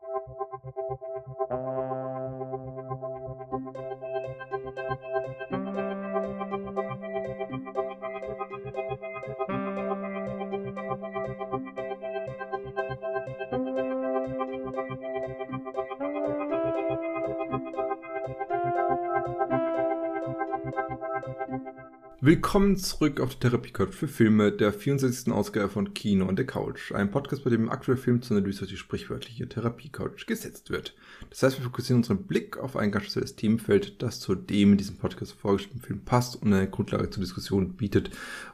Thank you. Willkommen zurück auf der Therapie für Filme der 64. Ausgabe von Kino und der Couch. Ein Podcast, bei dem aktuelle Film zu Analyse durch die sprichwörtliche Therapie Couch gesetzt wird. Das heißt, wir fokussieren unseren Blick auf ein ganz spezielles Themenfeld, das zu dem in diesem Podcast vorgestellten Film passt und eine Grundlage zur Diskussion bietet.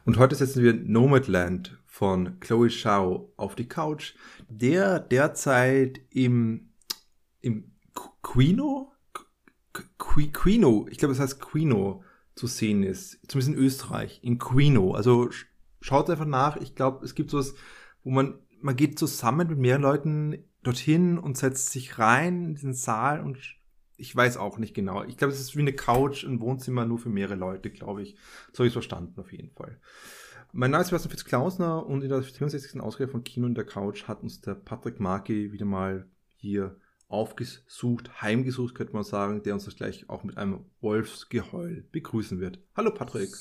Und heute setzen wir Nomadland von Chloe Shao auf die Couch, der derzeit im, im Quino? Quino, ich glaube, es heißt Quino zu sehen ist. Zumindest in Österreich, in Quino. Also schaut einfach nach. Ich glaube, es gibt sowas, wo man, man geht zusammen mit mehreren Leuten dorthin und setzt sich rein in diesen Saal und ich weiß auch nicht genau. Ich glaube, es ist wie eine Couch, ein Wohnzimmer nur für mehrere Leute, glaube ich. So habe ich es verstanden, auf jeden Fall. Mein Name ist Sebastian Fitz-Klausner und in der 64. Ausgabe von Kino in der Couch hat uns der Patrick Marki wieder mal hier aufgesucht, heimgesucht, könnte man sagen, der uns das gleich auch mit einem Wolfsgeheul begrüßen wird. Hallo Patrick.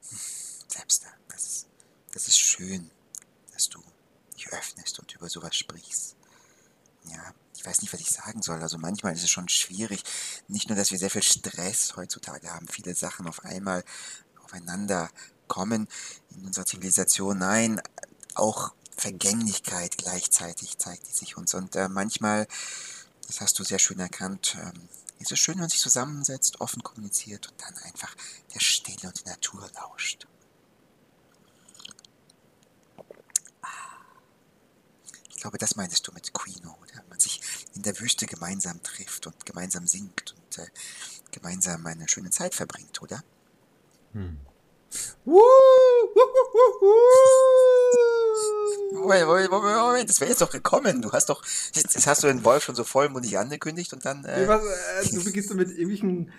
Selbst, das ist, das ist schön, dass du dich öffnest und über sowas sprichst. Ja, ich weiß nicht, was ich sagen soll. Also manchmal ist es schon schwierig. Nicht nur, dass wir sehr viel Stress heutzutage haben, viele Sachen auf einmal aufeinander kommen in unserer Zivilisation. Nein, auch Vergänglichkeit gleichzeitig zeigt die sich uns. Und äh, manchmal das hast du sehr schön erkannt. Ähm, es ist schön, wenn man sich zusammensetzt, offen kommuniziert und dann einfach der Stille und der Natur lauscht. Ah. Ich glaube, das meintest du mit Quino, oder? Man sich in der Wüste gemeinsam trifft und gemeinsam singt und äh, gemeinsam eine schöne Zeit verbringt, oder? Hm. Moment, Moment, Moment, das wäre jetzt doch gekommen. Du hast doch, das hast du den Wolf schon so vollmundig angekündigt und dann. Äh äh, du beginnst mit irgendwelchen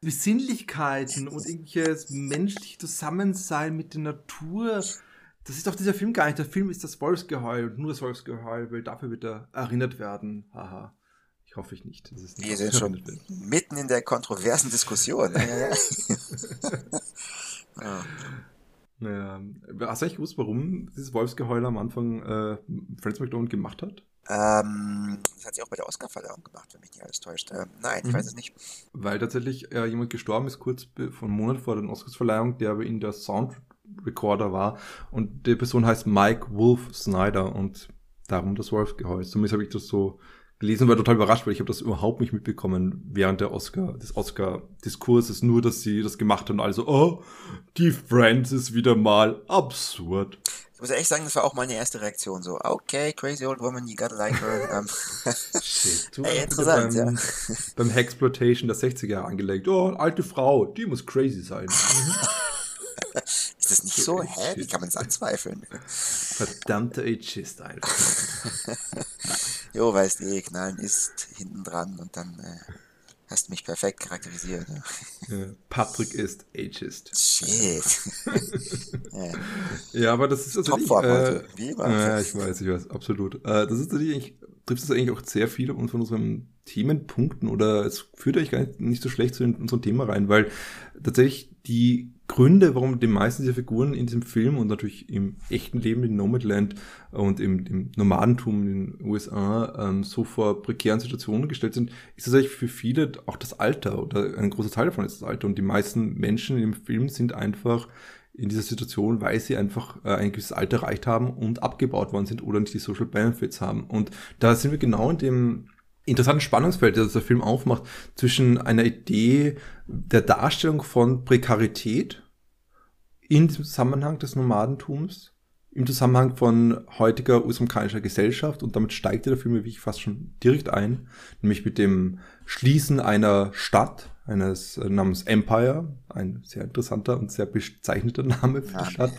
Besinnlichkeiten und irgendwelches menschliche Zusammensein mit der Natur. Das ist doch dieser Film gar nicht. Der Film ist das Wolfsgeheul und nur das Wolfsgeheul, weil dafür wird er erinnert werden. Haha. Ich hoffe ich nicht. nicht Wir sind schon mitten in der kontroversen Diskussion. ja, ja. Hast du eigentlich gewusst, warum dieses Wolfsgeheul am Anfang äh, Francis McDormand gemacht hat? Ähm, das hat sie auch bei der Oscarverleihung gemacht, wenn mich nicht alles täuscht. Ähm, nein, ich mhm. weiß es nicht. Weil tatsächlich äh, jemand gestorben ist, kurz von einem Monat vor der Oscarsverleihung, der aber in der Soundrecorder war. Und die Person heißt Mike Wolf Snyder und darum das Wolfsgeheul. Zumindest habe ich das so gelesen war total überrascht, weil ich habe das überhaupt nicht mitbekommen während der Oscar, des Oscar-Diskurses, nur dass sie das gemacht haben. Also, oh, die Friends ist wieder mal absurd. Ich muss echt sagen, das war auch meine erste Reaktion. So, okay, crazy old woman, you gotta like her. Um, Shit, du Ey, interessant, beim, ja. Beim Hexploitation der 60er Jahre angelegt. Oh, alte Frau, die muss crazy sein. ist das nicht so? Hä? Wie kann man es anzweifeln? Verdammter Ageist einfach. jo, weißt du, eh, knallen ist hinten dran und dann äh, hast du mich perfekt charakterisiert. Patrick ist Ageist. Shit. ja. ja. aber das ist natürlich. Äh, Wie immer. Ja, ich weiß, ich weiß, absolut. Äh, das ist natürlich trifft es eigentlich auch sehr viele von unseren Themenpunkten oder es führt eigentlich gar nicht, nicht so schlecht zu unserem Thema rein, weil tatsächlich die Gründe, warum die meisten dieser Figuren in diesem Film und natürlich im echten Leben in Nomadland und im, im Nomadentum in den USA ähm, so vor prekären Situationen gestellt sind, ist tatsächlich für viele auch das Alter oder ein großer Teil davon ist das Alter. Und die meisten Menschen im Film sind einfach in dieser Situation, weil sie einfach äh, ein gewisses Alter erreicht haben und abgebaut worden sind oder nicht die Social Benefits haben. Und da sind wir genau in dem interessanten Spannungsfeld, das der Film aufmacht, zwischen einer Idee der Darstellung von Prekarität in dem Zusammenhang des Nomadentums, im Zusammenhang von heutiger US-amerikanischer Gesellschaft und damit steigt der Film wirklich fast schon direkt ein, nämlich mit dem Schließen einer Stadt, eines äh, namens Empire, ein sehr interessanter und sehr bezeichneter Name für die Stadt,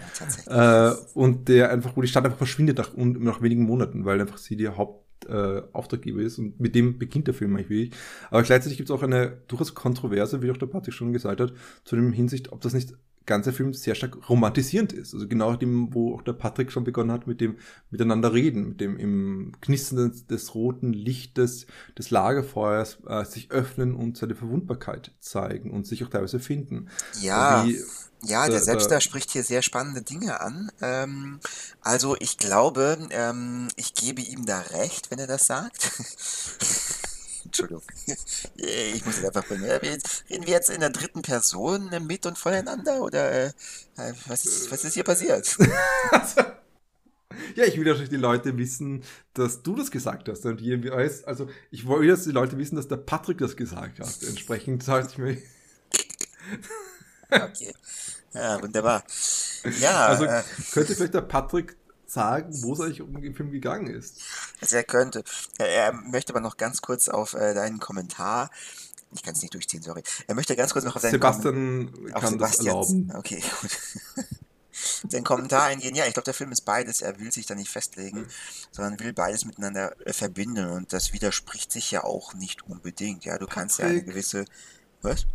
ja, äh, und der einfach, wo die Stadt einfach verschwindet nach, nach wenigen Monaten, weil einfach sie die Haupt äh, Auftraggeber ist und mit dem beginnt der Film eigentlich wirklich. Aber gleichzeitig gibt es auch eine durchaus Kontroverse, wie auch der Patrick schon gesagt hat, zu dem Hinsicht, ob das nicht ganze Film sehr stark romantisierend ist. Also genau dem, wo auch der Patrick schon begonnen hat mit dem Miteinander reden, mit dem im Knistern des, des roten Lichtes des Lagerfeuers äh, sich öffnen und seine Verwundbarkeit zeigen und sich auch teilweise finden. Ja. Wie, ja, der Selbster spricht hier sehr spannende Dinge an. Ähm, also ich glaube, ähm, ich gebe ihm da recht, wenn er das sagt. Entschuldigung. Ich muss es einfach bringen. Reden wir jetzt in der dritten Person mit und voneinander oder äh, was, ist, was ist hier passiert? ja, ich will natürlich die Leute wissen, dass du das gesagt hast. Und hier, also ich wollte, dass die Leute wissen, dass der Patrick das gesagt hat. Entsprechend sage ich mir. okay. Ja, wunderbar. Ja. Also äh, könnte vielleicht der Patrick sagen, wo es eigentlich um den Film gegangen ist. Also er könnte. Er möchte aber noch ganz kurz auf äh, deinen Kommentar. Ich kann es nicht durchziehen, sorry. Er möchte ganz kurz noch auf deinen Sebastian Kom kann das erlauben. Okay, gut. den Kommentar eingehen. Ja, ich glaube, der Film ist beides. Er will sich da nicht festlegen, sondern will beides miteinander äh, verbinden. Und das widerspricht sich ja auch nicht unbedingt. Ja, du kannst Patrick. ja eine gewisse. Was?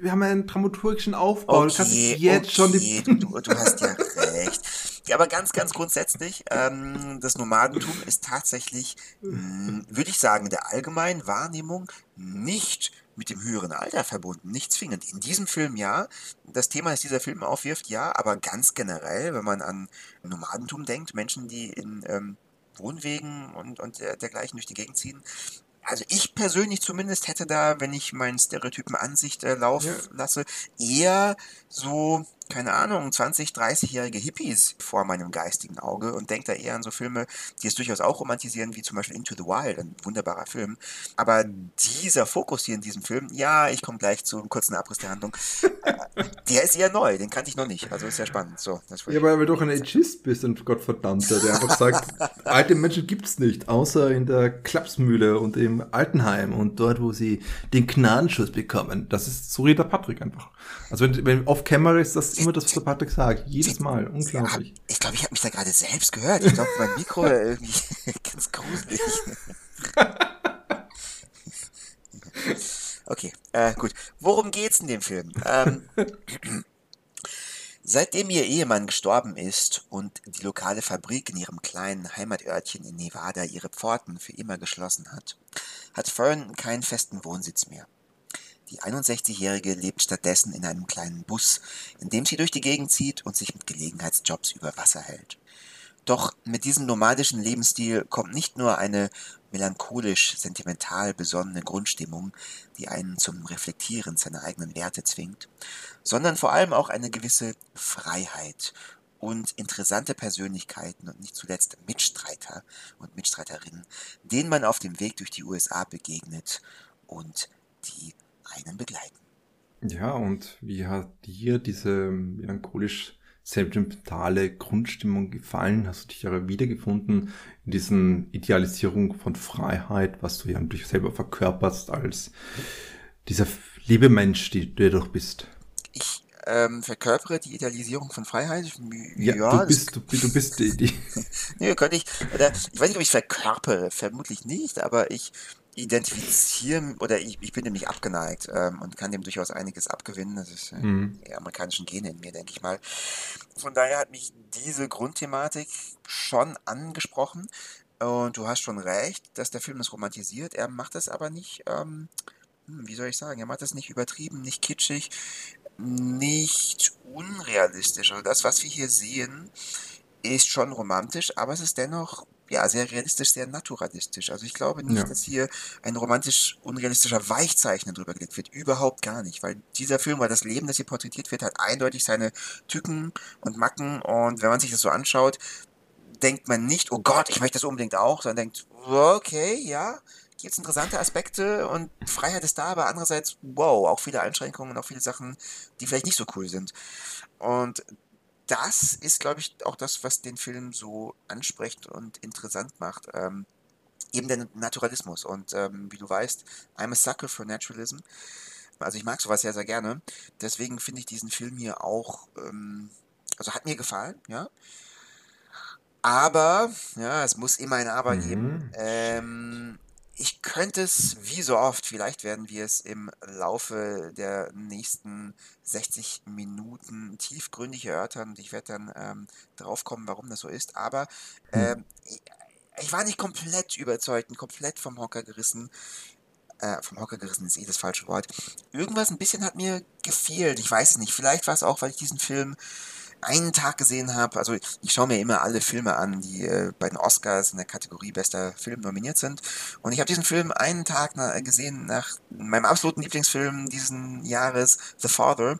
wir haben einen dramaturgischen Aufbau. Okay, du kannst jetzt okay, schon die. Du, du hast ja recht. Ja, aber ganz, ganz grundsätzlich, ähm, das Nomadentum ist tatsächlich, hm, würde ich sagen, der allgemeinen Wahrnehmung nicht mit dem höheren Alter verbunden, nicht zwingend. In diesem Film ja, das Thema, das dieser Film aufwirft, ja, aber ganz generell, wenn man an Nomadentum denkt, Menschen, die in ähm, Wohnwegen und, und dergleichen durch die Gegend ziehen, also ich persönlich zumindest hätte da, wenn ich meinen Stereotypen Ansicht äh, laufen ja. lasse, eher so keine Ahnung, 20, 30-jährige Hippies vor meinem geistigen Auge und denke da eher an so Filme, die es durchaus auch romantisieren, wie zum Beispiel Into the Wild, ein wunderbarer Film. Aber dieser Fokus hier in diesem Film, ja, ich komme gleich zu einem kurzen Abriss der Handlung, äh, der ist eher neu, den kannte ich noch nicht. Also ist ja spannend. So, ja, weil du doch ein Ageist bist, ein Gottverdammter, der einfach sagt, alte Menschen gibt's nicht, außer in der Klapsmühle und im Altenheim und dort, wo sie den Gnadenschuss bekommen. Das ist, so redet Patrick einfach. Also wenn, wenn off-camera ist das immer das, was der Patrick sagt. Jedes Mal. Unglaublich. Ich glaube, ich habe mich da gerade selbst gehört. Ich glaube, mein Mikro irgendwie ganz gruselig. okay, äh, gut. Worum geht's in dem Film? Ähm, Seitdem ihr Ehemann gestorben ist und die lokale Fabrik in ihrem kleinen Heimatörtchen in Nevada ihre Pforten für immer geschlossen hat, hat Fern keinen festen Wohnsitz mehr. Die 61-Jährige lebt stattdessen in einem kleinen Bus, in dem sie durch die Gegend zieht und sich mit Gelegenheitsjobs über Wasser hält. Doch mit diesem nomadischen Lebensstil kommt nicht nur eine melancholisch sentimental besonnene Grundstimmung, die einen zum Reflektieren seiner eigenen Werte zwingt, sondern vor allem auch eine gewisse Freiheit und interessante Persönlichkeiten und nicht zuletzt Mitstreiter und Mitstreiterinnen, denen man auf dem Weg durch die USA begegnet und die einen begleiten. Ja, und wie hat dir diese melancholisch sentimentale Grundstimmung gefallen? Hast du dich ja wiedergefunden in diesen Idealisierung von Freiheit, was du ja natürlich selber verkörperst als dieser liebe Mensch, die du doch bist? Ich ähm, verkörpere die Idealisierung von Freiheit. Ja, ja du, bist, du, du, bist die. die. nee, könnte ich, oder, ich weiß nicht, ob ich verkörpere, vermutlich nicht, aber ich identifizieren oder ich, ich bin dem nicht abgeneigt ähm, und kann dem durchaus einiges abgewinnen. Das ist äh, mhm. die amerikanischen Gene in mir, denke ich mal. Von daher hat mich diese Grundthematik schon angesprochen. Und du hast schon recht, dass der Film das romantisiert. Er macht das aber nicht, ähm, hm, wie soll ich sagen, er macht das nicht übertrieben, nicht kitschig, nicht unrealistisch. Also das, was wir hier sehen, ist schon romantisch, aber es ist dennoch ja, sehr realistisch, sehr naturalistisch. Also ich glaube nicht, ja. dass hier ein romantisch unrealistischer Weichzeichner drüber gelegt wird. Überhaupt gar nicht. Weil dieser Film, weil das Leben, das hier porträtiert wird, hat eindeutig seine Tücken und Macken. Und wenn man sich das so anschaut, denkt man nicht, oh Gott, ich möchte das unbedingt auch, sondern denkt, okay, ja, gibt es interessante Aspekte und Freiheit ist da, aber andererseits, wow, auch viele Einschränkungen, auch viele Sachen, die vielleicht nicht so cool sind. Und das ist, glaube ich, auch das, was den Film so anspricht und interessant macht. Ähm, eben der Naturalismus. Und ähm, wie du weißt, I'm a sucker for naturalism. Also ich mag sowas sehr, sehr gerne. Deswegen finde ich diesen Film hier auch, ähm, also hat mir gefallen, ja. Aber, ja, es muss immer ein Aber mhm. geben. Ähm, ich könnte es wie so oft, vielleicht werden wir es im Laufe der nächsten 60 Minuten tiefgründig erörtern und ich werde dann ähm, drauf kommen, warum das so ist. Aber ähm, ich, ich war nicht komplett überzeugt und komplett vom Hocker gerissen. Äh, vom Hocker gerissen ist eh das falsche Wort. Irgendwas ein bisschen hat mir gefehlt. Ich weiß es nicht. Vielleicht war es auch, weil ich diesen Film einen Tag gesehen habe, also ich schaue mir immer alle Filme an, die äh, bei den Oscars in der Kategorie bester Film nominiert sind. Und ich habe diesen Film einen Tag na, gesehen nach meinem absoluten Lieblingsfilm diesen Jahres, The Father,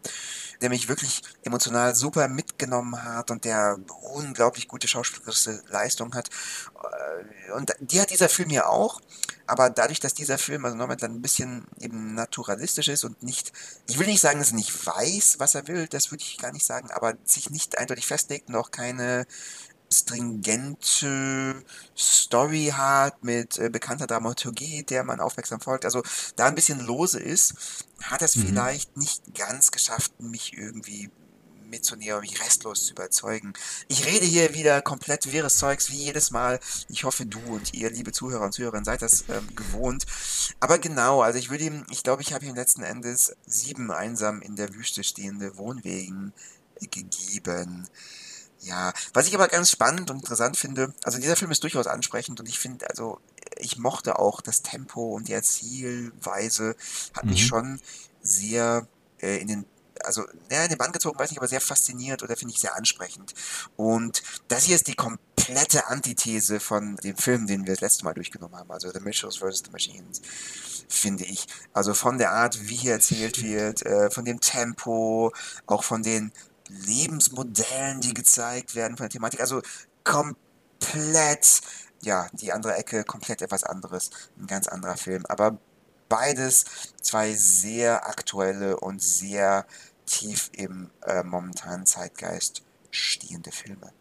der mich wirklich emotional super mitgenommen hat und der unglaublich gute schauspielerische Leistung hat. Äh, und die hat dieser Film ja auch. Aber dadurch, dass dieser Film, also nochmal dann ein bisschen eben naturalistisch ist und nicht, ich will nicht sagen, dass er nicht weiß, was er will, das würde ich gar nicht sagen, aber sich nicht eindeutig festlegt und auch keine stringente Story hat mit äh, bekannter Dramaturgie, der man aufmerksam folgt, also da ein bisschen lose ist, hat es mhm. vielleicht nicht ganz geschafft, mich irgendwie mitzunehmen, um mich restlos zu überzeugen. Ich rede hier wieder komplett wirres Zeugs, wie jedes Mal. Ich hoffe, du und ihr, liebe Zuhörer und Zuhörerinnen, seid das ähm, gewohnt. Aber genau, also ich würde ihm, ich glaube, ich habe ihm letzten Endes sieben einsam in der Wüste stehende Wohnwegen gegeben. Ja, was ich aber ganz spannend und interessant finde, also dieser Film ist durchaus ansprechend und ich finde, also ich mochte auch das Tempo und die Erzählweise hat mhm. mich schon sehr äh, in den also, ja, in den Bann gezogen, weiß nicht, aber sehr fasziniert oder finde ich sehr ansprechend. Und das hier ist die komplette Antithese von dem Film, den wir das letzte Mal durchgenommen haben, also The Mitchells vs. The Machines, finde ich. Also von der Art, wie hier erzählt wird, äh, von dem Tempo, auch von den Lebensmodellen, die gezeigt werden, von der Thematik, also komplett ja, die andere Ecke, komplett etwas anderes, ein ganz anderer Film. Aber beides zwei sehr aktuelle und sehr tief im äh, momentanen Zeitgeist stehende Filme.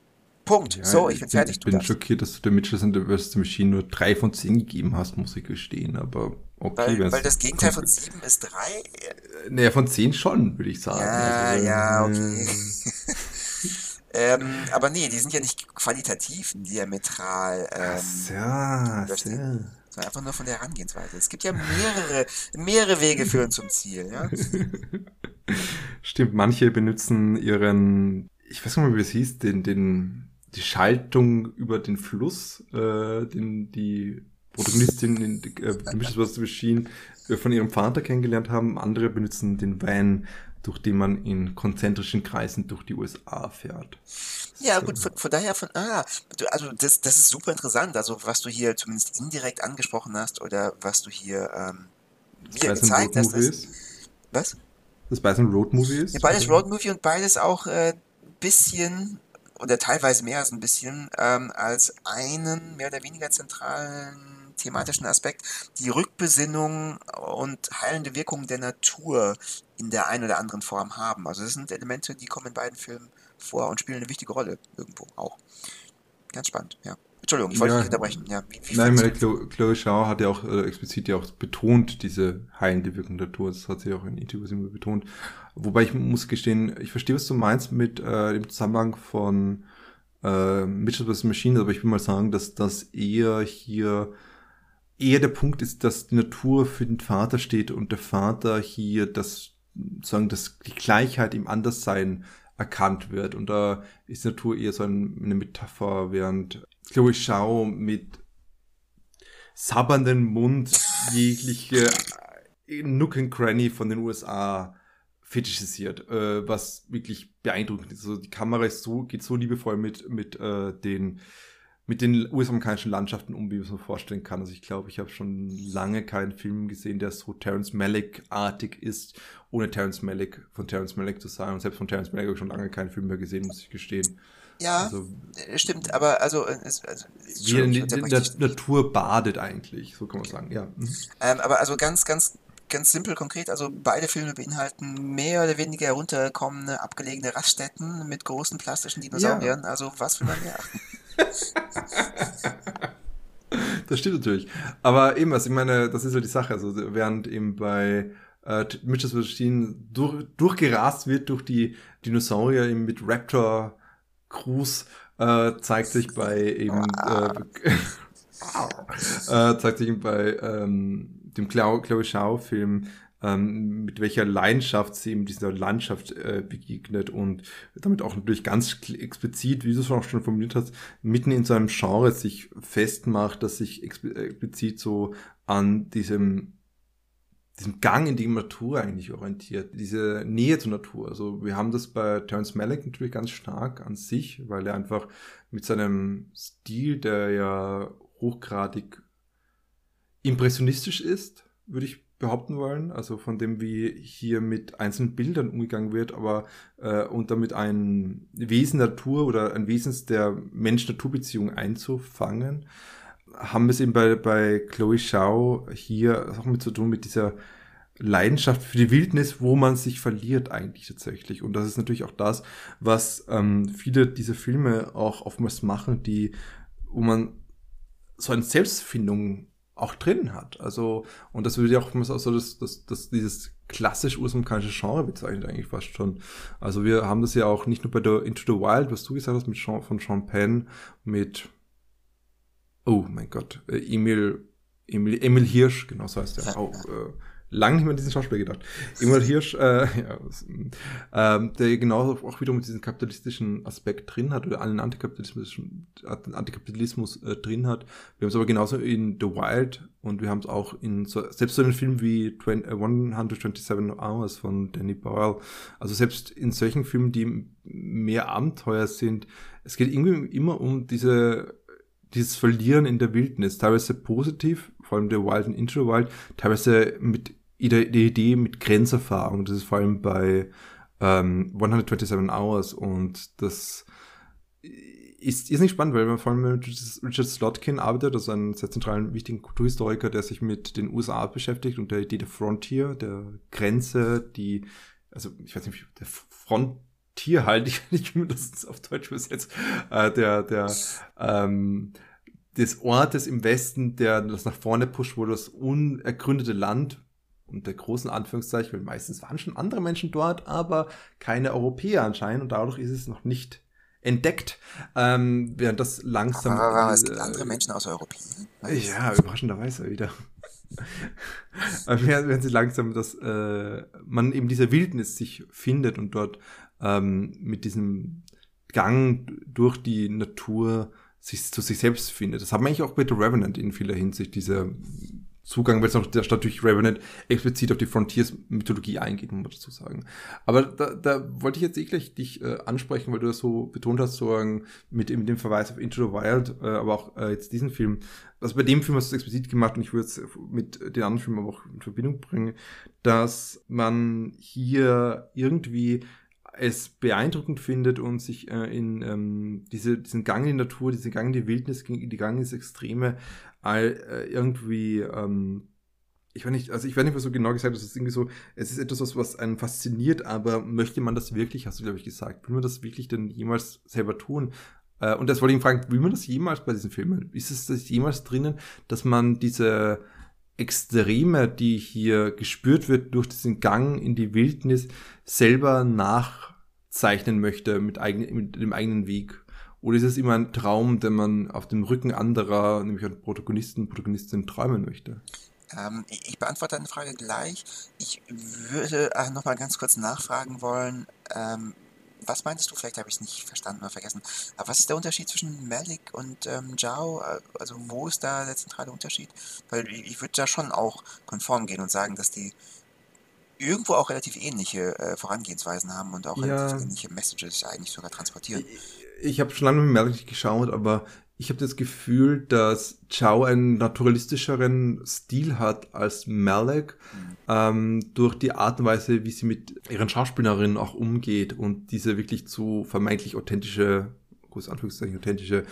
Punkt. Ja, so, ich bin fertig. Ich bin schockiert, dass du der Mitchell vs. The Machine nur drei von zehn gegeben hast, muss ich gestehen, aber okay. Weil, weil das Gegenteil von sieben ist drei? Äh, naja, von zehn schon, würde ich sagen. Ja, also, ja, okay. ähm, aber nee, die sind ja nicht qualitativ diametral. Ähm, ja, ja sondern einfach nur von der Herangehensweise. Es gibt ja mehrere, mehrere Wege führen zum Ziel. Ja? Stimmt, manche benutzen ihren, ich weiß nicht mehr, wie es hieß, den, den, die Schaltung über den Fluss, äh, den die Protagonistin in äh, Mission Machine äh, von ihrem Vater kennengelernt haben. Andere benutzen den Van durch den man in konzentrischen Kreisen durch die USA fährt. Ja, gut, von, von daher von, ah, also das, das ist super interessant, also was du hier zumindest indirekt angesprochen hast oder was du hier ähm, mir gezeigt hast. Das, was? Das beides ein Roadmovie ist? Ja, beides Roadmovie und beides auch ein äh, bisschen oder teilweise mehr als ein bisschen ähm, als einen mehr oder weniger zentralen thematischen Aspekt die Rückbesinnung und heilende Wirkung der Natur in der einen oder anderen Form haben. Also das sind Elemente, die kommen in beiden Filmen vor und spielen eine wichtige Rolle irgendwo auch. Ganz spannend, ja. Entschuldigung, ich wollte ja, nicht unterbrechen. Ja, wie, wie nein, meine Chloe, Chloe Schau hat ja auch äh, explizit ja auch betont, diese heilende Wirkung der Natur. Das hat sie auch in Interviews immer betont. Wobei ich muss gestehen, ich verstehe, was du meinst mit äh, dem Zusammenhang von äh, Mitchell vs. Machine, aber ich will mal sagen, dass das eher hier eher der Punkt ist, dass die Natur für den Vater steht und der Vater hier das sagen, dass die Gleichheit im Anderssein erkannt wird. Und da ist Natur eher so eine Metapher, während ich Schau mit sabbernden Mund jegliche Nook and Cranny von den USA fetischisiert, äh, was wirklich beeindruckend ist. Also die Kamera ist so, geht so liebevoll mit, mit äh, den mit den US-amerikanischen Landschaften um, wie man es mir vorstellen kann. Also ich glaube, ich habe schon lange keinen Film gesehen, der so Terence Malick-artig ist, ohne Terence Malick von Terence Malick zu sein. Und selbst von Terence Malick habe ich schon lange keinen Film mehr gesehen, muss ich gestehen. Ja, also, äh, stimmt, aber also, äh, es, also wie in, in der Natur badet eigentlich, so kann man sagen, ja. Mhm. Ähm, aber also ganz, ganz ganz simpel konkret, also beide Filme beinhalten mehr oder weniger herunterkommende, abgelegene Raststätten mit großen plastischen Dinosauriern. Ja. Also was will man mehr? das stimmt natürlich. Aber eben, also ich meine, das ist ja die Sache. Also während eben bei äh, Mitchell Machine durch, durchgerast wird durch die Dinosaurier eben mit Raptor Cruise, äh, zeigt sich bei eben äh, äh, zeigt sich bei ähm, dem Chloe Shao-Film ähm, mit welcher Leidenschaft sie in dieser Landschaft äh, begegnet und damit auch natürlich ganz explizit, wie du es auch schon formuliert hast, mitten in seinem Genre sich festmacht, dass sich explizit so an diesem diesem Gang in die Natur eigentlich orientiert, diese Nähe zur Natur. Also wir haben das bei Terence Malick natürlich ganz stark an sich, weil er einfach mit seinem Stil, der ja hochgradig impressionistisch ist, würde ich behaupten wollen, also von dem, wie hier mit einzelnen Bildern umgegangen wird, aber äh, und damit ein Wesen Natur oder ein Wesens der Mensch-Natur-Beziehung einzufangen, haben wir es eben bei, bei Chloe Shao hier auch mit zu tun, mit dieser Leidenschaft für die Wildnis, wo man sich verliert eigentlich tatsächlich. Und das ist natürlich auch das, was ähm, viele dieser Filme auch oftmals machen, die, wo man so eine Selbstfindung auch drin hat. Also, und das würde ja auch so das, das, das, dieses klassisch ursprüngliche Genre bezeichnet eigentlich fast schon. Also wir haben das ja auch nicht nur bei der Into the Wild, was du gesagt hast, mit Jean, von Sean Penn, mit, oh mein Gott, äh, Emil, Emil, Emil Hirsch, genau so heißt der, auch, äh, lange nicht mehr an diesen Schauspieler gedacht. Ingmar Hirsch, äh, ja, ähm, der genauso auch wiederum diesen kapitalistischen Aspekt drin hat oder einen antikapitalismischen Antikapitalismus äh, drin hat. Wir haben es aber genauso in The Wild und wir haben es auch in so, selbst so einen Film wie 20, 127 äh, Hours von Danny Boyle. Also selbst in solchen Filmen, die mehr Abenteuer sind, es geht irgendwie immer um diese dieses Verlieren in der Wildnis, teilweise positiv, vor allem der Wild und Intro Wild, teilweise mit die Idee mit Grenzerfahrung. Das ist vor allem bei ähm, 127 Hours und das ist, ist nicht spannend, weil man vor allem mit Richard Slotkin arbeitet, also einen sehr zentralen, wichtigen Kulturhistoriker, der sich mit den USA beschäftigt und der Idee der Frontier, der Grenze, die, also ich weiß nicht, der Frontier halt, ich nicht, wie das auf Deutsch übersetzt, äh, der, der, ähm, des Ortes im Westen, der das nach vorne pusht, wo das unergründete Land unter großen Anführungszeichen, weil meistens waren schon andere Menschen dort, aber keine Europäer anscheinend und dadurch ist es noch nicht entdeckt, ähm, während das langsam. Aber, aber, aber es gibt andere Menschen aus Europa. Ja, überraschenderweise wieder. während, während sie langsam, dass äh, man eben diese Wildnis sich findet und dort ähm, mit diesem Gang durch die Natur sich zu sich selbst findet. Das hat man eigentlich auch bei The Revenant in vieler Hinsicht, diese Zugang, weil es noch der Stadt durch Revenant explizit auf die Frontiers-Mythologie eingeht, muss man dazu sagen. Aber da, da wollte ich jetzt eh gleich dich äh, ansprechen, weil du das so betont hast, so mit, mit dem Verweis auf Into the Wild, äh, aber auch äh, jetzt diesen Film. Also bei dem Film hast du es explizit gemacht und ich würde es mit den anderen Filmen aber auch in Verbindung bringen, dass man hier irgendwie es beeindruckend findet und sich äh, in ähm, diese, diesen Gang in die Natur, diesen Gang in die Wildnis, die Gang ins Extreme irgendwie, ähm, ich weiß nicht, also ich weiß nicht, was so genau gesagt hast, es ist irgendwie so, es ist etwas, was, einen fasziniert, aber möchte man das wirklich, hast du, glaube ich, gesagt, will man das wirklich denn jemals selber tun? Äh, und das wollte ich fragen, will man das jemals bei diesen Filmen? Ist es das jemals drinnen, dass man diese Extreme, die hier gespürt wird durch diesen Gang in die Wildnis, selber nachzeichnen möchte mit, eigen, mit dem eigenen Weg? Oder ist es immer ein Traum, den man auf dem Rücken anderer, nämlich an Protagonisten, Protagonistinnen träumen möchte? Ähm, ich beantworte deine Frage gleich. Ich würde äh, noch mal ganz kurz nachfragen wollen. Ähm, was meintest du? Vielleicht habe ich es nicht verstanden oder vergessen. Aber was ist der Unterschied zwischen Malik und ähm, Zhao? Äh, also wo ist da der zentrale Unterschied? Weil ich würde da schon auch konform gehen und sagen, dass die irgendwo auch relativ ähnliche äh, Vorangehensweisen haben und auch ja. relativ ähnliche Messages eigentlich sogar transportieren ich habe schon lange mit Malik geschaut, aber ich habe das Gefühl, dass Chow einen naturalistischeren Stil hat als Malik mhm. ähm, durch die Art und Weise, wie sie mit ihren Schauspielerinnen auch umgeht und diese wirklich zu vermeintlich authentische, große Anführungszeichen, authentische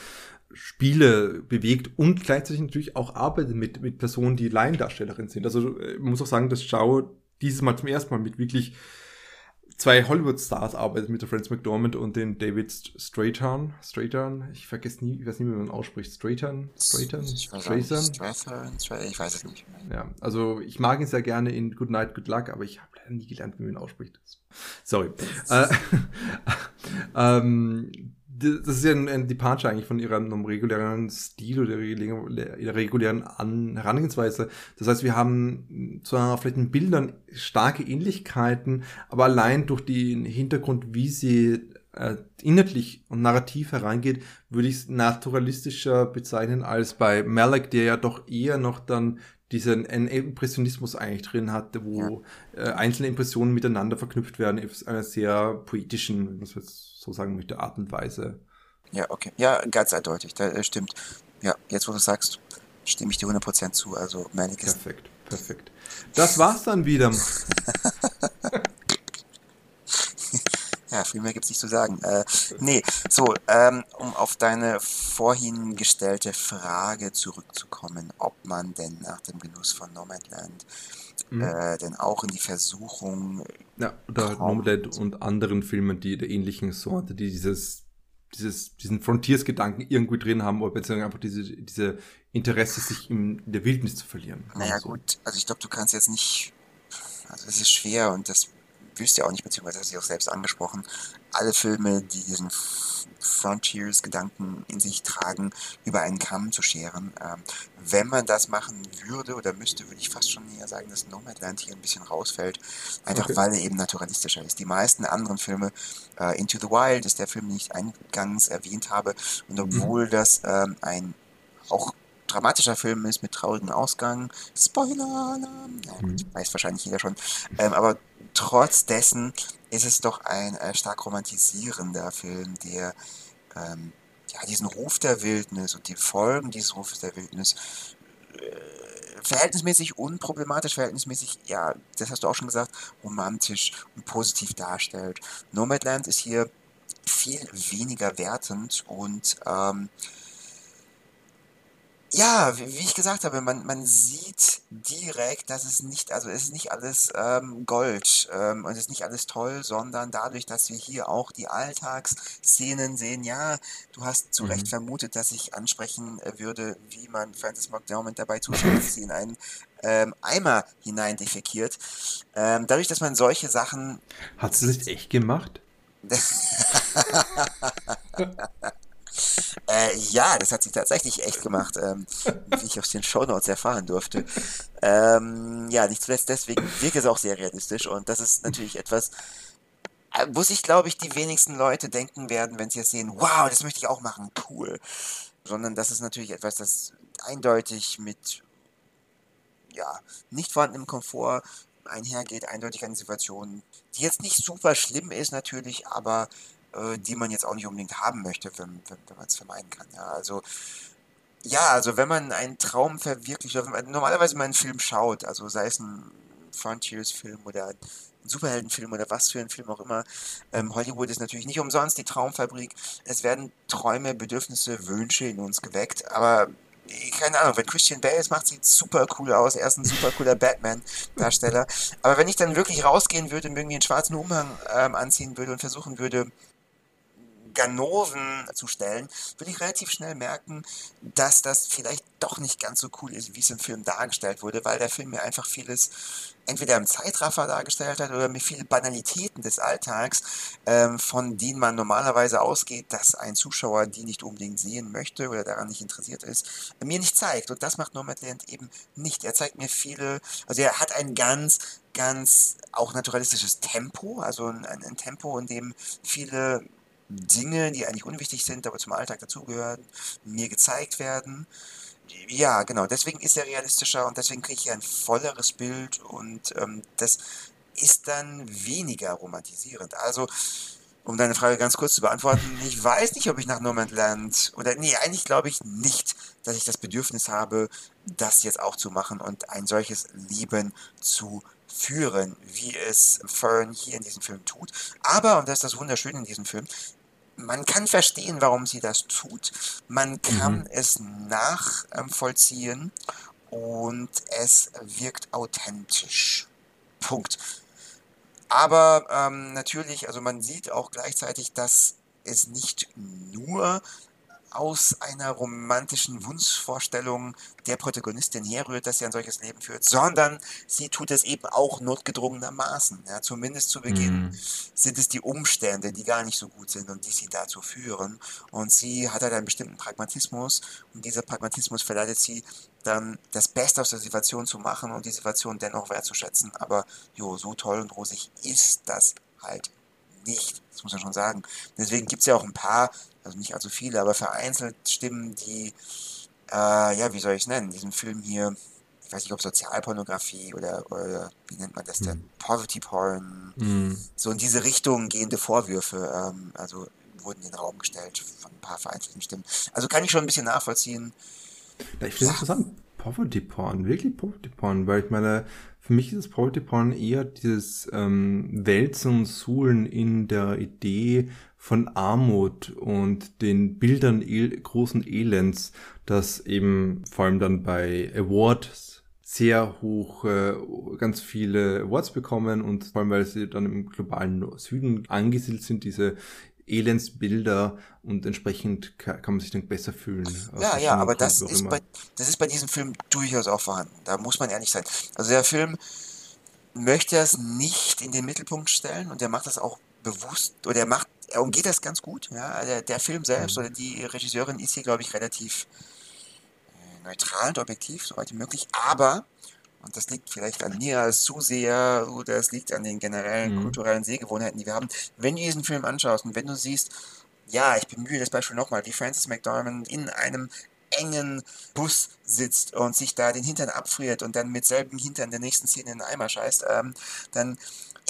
Spiele bewegt und gleichzeitig natürlich auch arbeitet mit, mit Personen, die Laiendarstellerinnen sind. Also äh, man muss auch sagen, dass Chow dieses Mal zum ersten Mal mit wirklich zwei Hollywood-Stars arbeitet mit der Frances McDormand und den David Strathern. Strathern, ich vergesse nie, ich weiß nie, wie man ausspricht. Strathern? Strathern? Strathern? Ich weiß es nicht. Ja, also ich mag ihn sehr gerne in Good Night, Good Luck, aber ich habe leider nie gelernt, wie man ihn ausspricht. Sorry. äh, ähm, das ist ja ein, ein Departure eigentlich von ihrem regulären Stil oder ihrer regulären An Herangehensweise. Das heißt, wir haben zwar vielleicht in Bildern starke Ähnlichkeiten, aber allein durch den Hintergrund, wie sie äh, inhaltlich und narrativ hereingeht, würde ich es naturalistischer bezeichnen als bei Malek, der ja doch eher noch dann diesen Impressionismus eigentlich drin hatte, wo ja. äh, einzelne Impressionen miteinander verknüpft werden, auf einer sehr poetischen, wenn man es jetzt so sagen möchte, Art und Weise. Ja, okay. Ja, ganz eindeutig, das äh, stimmt. Ja, jetzt wo du sagst, stimme ich dir 100% zu. Also Manic ist... Perfekt, perfekt. Das war's dann wieder. Ja, viel mehr gibt's nicht zu sagen. Äh, nee, so, ähm, um auf deine vorhin gestellte Frage zurückzukommen, ob man denn nach dem Genuss von Nomadland mhm. äh, denn auch in die Versuchung. Ja, oder Nomadland und anderen Filmen, die der ähnlichen Sorte, die dieses, dieses, diesen Frontiers-Gedanken irgendwie drin haben, oder beziehungsweise einfach diese, diese Interesse, sich in der Wildnis zu verlieren. Naja, so. gut, also ich glaube, du kannst jetzt nicht, also es ist schwer und das wüsste ja auch nicht, beziehungsweise hast du auch selbst angesprochen, alle Filme, die diesen Frontiers-Gedanken in sich tragen, über einen Kamm zu scheren. Ähm, wenn man das machen würde oder müsste, würde ich fast schon eher sagen, dass Nomadland hier ein bisschen rausfällt. Einfach okay. weil er eben naturalistischer ist. Die meisten anderen Filme, äh, Into the Wild ist der Film, den ich eingangs erwähnt habe. Und obwohl mhm. das ähm, ein auch dramatischer Film ist mit traurigem Ausgang. Spoiler-Alarm! Ja, mhm. weiß wahrscheinlich jeder schon. Ähm, aber trotz dessen ist es doch ein äh, stark romantisierender Film, der ähm, ja, diesen Ruf der Wildnis und die Folgen dieses Rufes der Wildnis äh, verhältnismäßig unproblematisch, verhältnismäßig, ja, das hast du auch schon gesagt, romantisch und positiv darstellt. Nomadland ist hier viel weniger wertend und ähm, ja, wie, wie ich gesagt habe, man, man sieht direkt, dass es nicht, also es ist nicht alles ähm, Gold ähm, und es ist nicht alles toll, sondern dadurch, dass wir hier auch die Alltagsszenen sehen, ja, du hast zu Recht mhm. vermutet, dass ich ansprechen äh, würde, wie man Francis McDormand dabei zuschaut, dass sie in einen ähm, Eimer hinein defekiert. Ähm, dadurch, dass man solche Sachen. Hat sie das echt gemacht? Äh, ja, das hat sie tatsächlich echt gemacht, ähm, wie ich aus den Shownotes erfahren durfte. Ähm, ja, nicht zuletzt deswegen wirkt es auch sehr realistisch und das ist natürlich etwas, äh, wo sich, glaube ich, die wenigsten Leute denken werden, wenn sie es sehen, wow, das möchte ich auch machen, cool. Sondern das ist natürlich etwas, das eindeutig mit, ja, nicht vorhandenem Komfort einhergeht, eindeutig eine Situation, die jetzt nicht super schlimm ist natürlich, aber äh, die man jetzt auch nicht unbedingt haben möchte, wenn, wenn, wenn man es vermeiden kann. Ja, also ja, also wenn man einen Traum verwirklicht, wenn man normalerweise mal einen Film schaut, also sei es ein Frontiers-Film oder ein Superheldenfilm oder was für ein Film auch immer. Ähm, Hollywood ist natürlich nicht umsonst die Traumfabrik. Es werden Träume, Bedürfnisse, Wünsche in uns geweckt, aber keine Ahnung, wenn Christian Bale es macht, sieht super cool aus. Er ist ein super cooler Batman-Darsteller. Aber wenn ich dann wirklich rausgehen würde und irgendwie einen schwarzen Umhang ähm, anziehen würde und versuchen würde, Ganoven zu stellen, würde ich relativ schnell merken, dass das vielleicht doch nicht ganz so cool ist, wie es im Film dargestellt wurde, weil der Film mir einfach vieles entweder im Zeitraffer dargestellt hat oder mir viele Banalitäten des Alltags, ähm, von denen man normalerweise ausgeht, dass ein Zuschauer die nicht unbedingt sehen möchte oder daran nicht interessiert ist, mir nicht zeigt. Und das macht Nomadland eben nicht. Er zeigt mir viele, also er hat ein ganz, ganz auch naturalistisches Tempo, also ein, ein Tempo, in dem viele Dinge, die eigentlich unwichtig sind, aber zum Alltag dazugehören, mir gezeigt werden. Ja, genau, deswegen ist er realistischer und deswegen kriege ich ein volleres Bild und ähm, das ist dann weniger romantisierend. Also, um deine Frage ganz kurz zu beantworten, ich weiß nicht, ob ich nach Nomadland oder nee, eigentlich glaube ich nicht, dass ich das Bedürfnis habe, das jetzt auch zu machen und ein solches Leben zu führen, wie es Fern hier in diesem Film tut. Aber, und das ist das Wunderschöne in diesem Film, man kann verstehen, warum sie das tut. Man kann mhm. es nachvollziehen und es wirkt authentisch. Punkt. Aber ähm, natürlich, also man sieht auch gleichzeitig, dass es nicht nur aus einer romantischen Wunschvorstellung der Protagonistin herrührt, dass sie ein solches Leben führt, sondern sie tut es eben auch notgedrungenermaßen. Ja, zumindest zu Beginn mhm. sind es die Umstände, die gar nicht so gut sind und die sie dazu führen. Und sie hat halt einen bestimmten Pragmatismus und dieser Pragmatismus verleitet sie dann das Beste aus der Situation zu machen und die Situation dennoch wertzuschätzen. Aber jo, so toll und rosig ist das halt nicht. Das muss man schon sagen. Deswegen gibt es ja auch ein paar, also nicht allzu viele, aber vereinzelt Stimmen, die, äh, ja, wie soll ich es nennen, diesen Film hier, ich weiß nicht, ob Sozialpornografie oder, oder wie nennt man das denn, mhm. Poverty Porn, mhm. so in diese Richtung gehende Vorwürfe, ähm, also wurden in den Raum gestellt von ein paar vereinzelten Stimmen. Also kann ich schon ein bisschen nachvollziehen. Ja, ich finde es interessant. Poverty Porn, wirklich Poverty Porn, weil ich meine, für mich ist Porn eher dieses ähm, Wälzen und Suhlen in der Idee von Armut und den Bildern el großen Elends, das eben vor allem dann bei Awards sehr hoch äh, ganz viele Awards bekommen und vor allem weil sie dann im globalen Süden angesiedelt sind, diese Elendsbilder und entsprechend kann, man sich dann besser fühlen. Ja, ja, aber das ist, bei, das ist bei diesem Film durchaus auch vorhanden. Da muss man ehrlich sein. Also der Film möchte das nicht in den Mittelpunkt stellen und er macht das auch bewusst, oder er macht, er umgeht das ganz gut. Ja? Der, der Film selbst mhm. oder die Regisseurin ist hier, glaube ich, relativ äh, neutral und objektiv, soweit wie möglich, aber und das liegt vielleicht an mir als Zuseher oder es liegt an den generellen mhm. kulturellen Sehgewohnheiten, die wir haben. Wenn du diesen Film anschaust und wenn du siehst, ja, ich bemühe das Beispiel nochmal, wie Francis McDormand in einem engen Bus sitzt und sich da den Hintern abfriert und dann mit selben Hintern der nächsten Szene in den Eimer scheißt, ähm, dann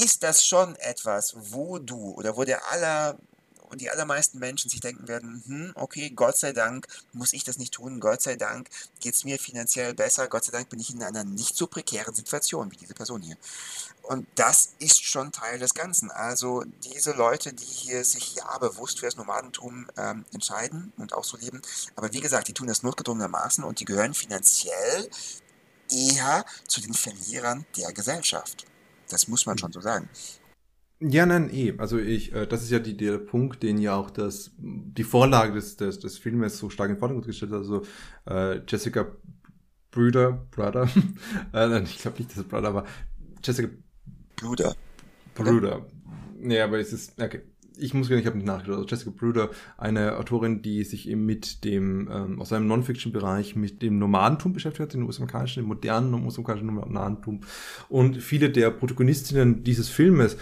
ist das schon etwas, wo du oder wo der aller und die allermeisten Menschen sich denken werden, hm, okay, Gott sei Dank muss ich das nicht tun, Gott sei Dank geht es mir finanziell besser, Gott sei Dank bin ich in einer nicht so prekären Situation wie diese Person hier. Und das ist schon Teil des Ganzen. Also diese Leute, die hier sich ja bewusst für das Nomadentum ähm, entscheiden und auch so leben, aber wie gesagt, die tun das notgedrungenermaßen und die gehören finanziell eher zu den Verlierern der Gesellschaft. Das muss man schon so sagen. Ja, nein, eh. Also ich, äh, das ist ja die, der Punkt, den ja auch das, die Vorlage des, des, des Filmes so stark in den Vordergrund gestellt hat. Also äh, Jessica Brüder, Brother, äh, ich glaube nicht, dass es Brother war. Jessica Bruder. Bruder. Nee, aber es ist, okay. Ich muss gar nicht, ich habe nicht nachgedacht. Also Jessica Bruder, eine Autorin, die sich eben mit dem, ähm, aus einem Non-Fiction-Bereich mit dem Nomadentum beschäftigt hat, den US-amerikanischen, dem modernen US-amerikanischen Nomadentum. Und viele der Protagonistinnen dieses Filmes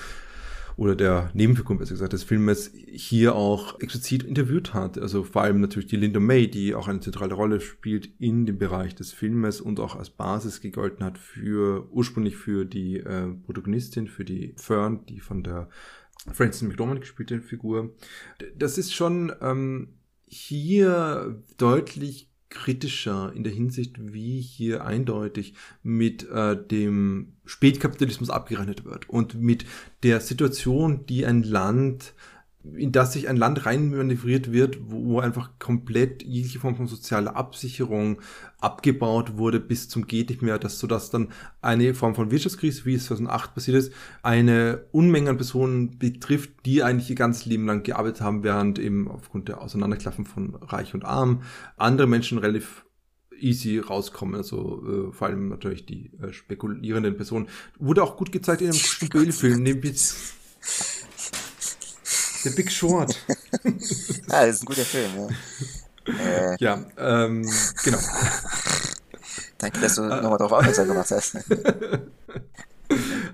oder der Nebenfigur, besser gesagt, des Filmes hier auch explizit interviewt hat. Also vor allem natürlich die Linda May, die auch eine zentrale Rolle spielt in dem Bereich des Filmes und auch als Basis gegolten hat für, ursprünglich für die äh, Protagonistin, für die Fern, die von der Frances McDormand gespielte Figur. Das ist schon ähm, hier deutlich kritischer in der Hinsicht, wie hier eindeutig mit äh, dem Spätkapitalismus abgerechnet wird und mit der Situation, die ein Land in das sich ein Land reinmanövriert wird, wo einfach komplett jegliche Form von sozialer Absicherung abgebaut wurde bis zum geht nicht mehr, dass so dass dann eine Form von Wirtschaftskrise, wie es 2008 passiert ist, eine Unmenge an Personen betrifft, die eigentlich ihr ganzes Leben lang gearbeitet haben, während eben aufgrund der Auseinanderklaffen von Reich und Arm andere Menschen relativ easy rauskommen. Also äh, vor allem natürlich die äh, spekulierenden Personen. Wurde auch gut gezeigt in einem Spielfilm, den The Big Short. ah, das ist ein guter Film, ja. Äh, ja, ähm, genau. Danke, dass du äh, nochmal darauf aufmerksam gemacht hast. also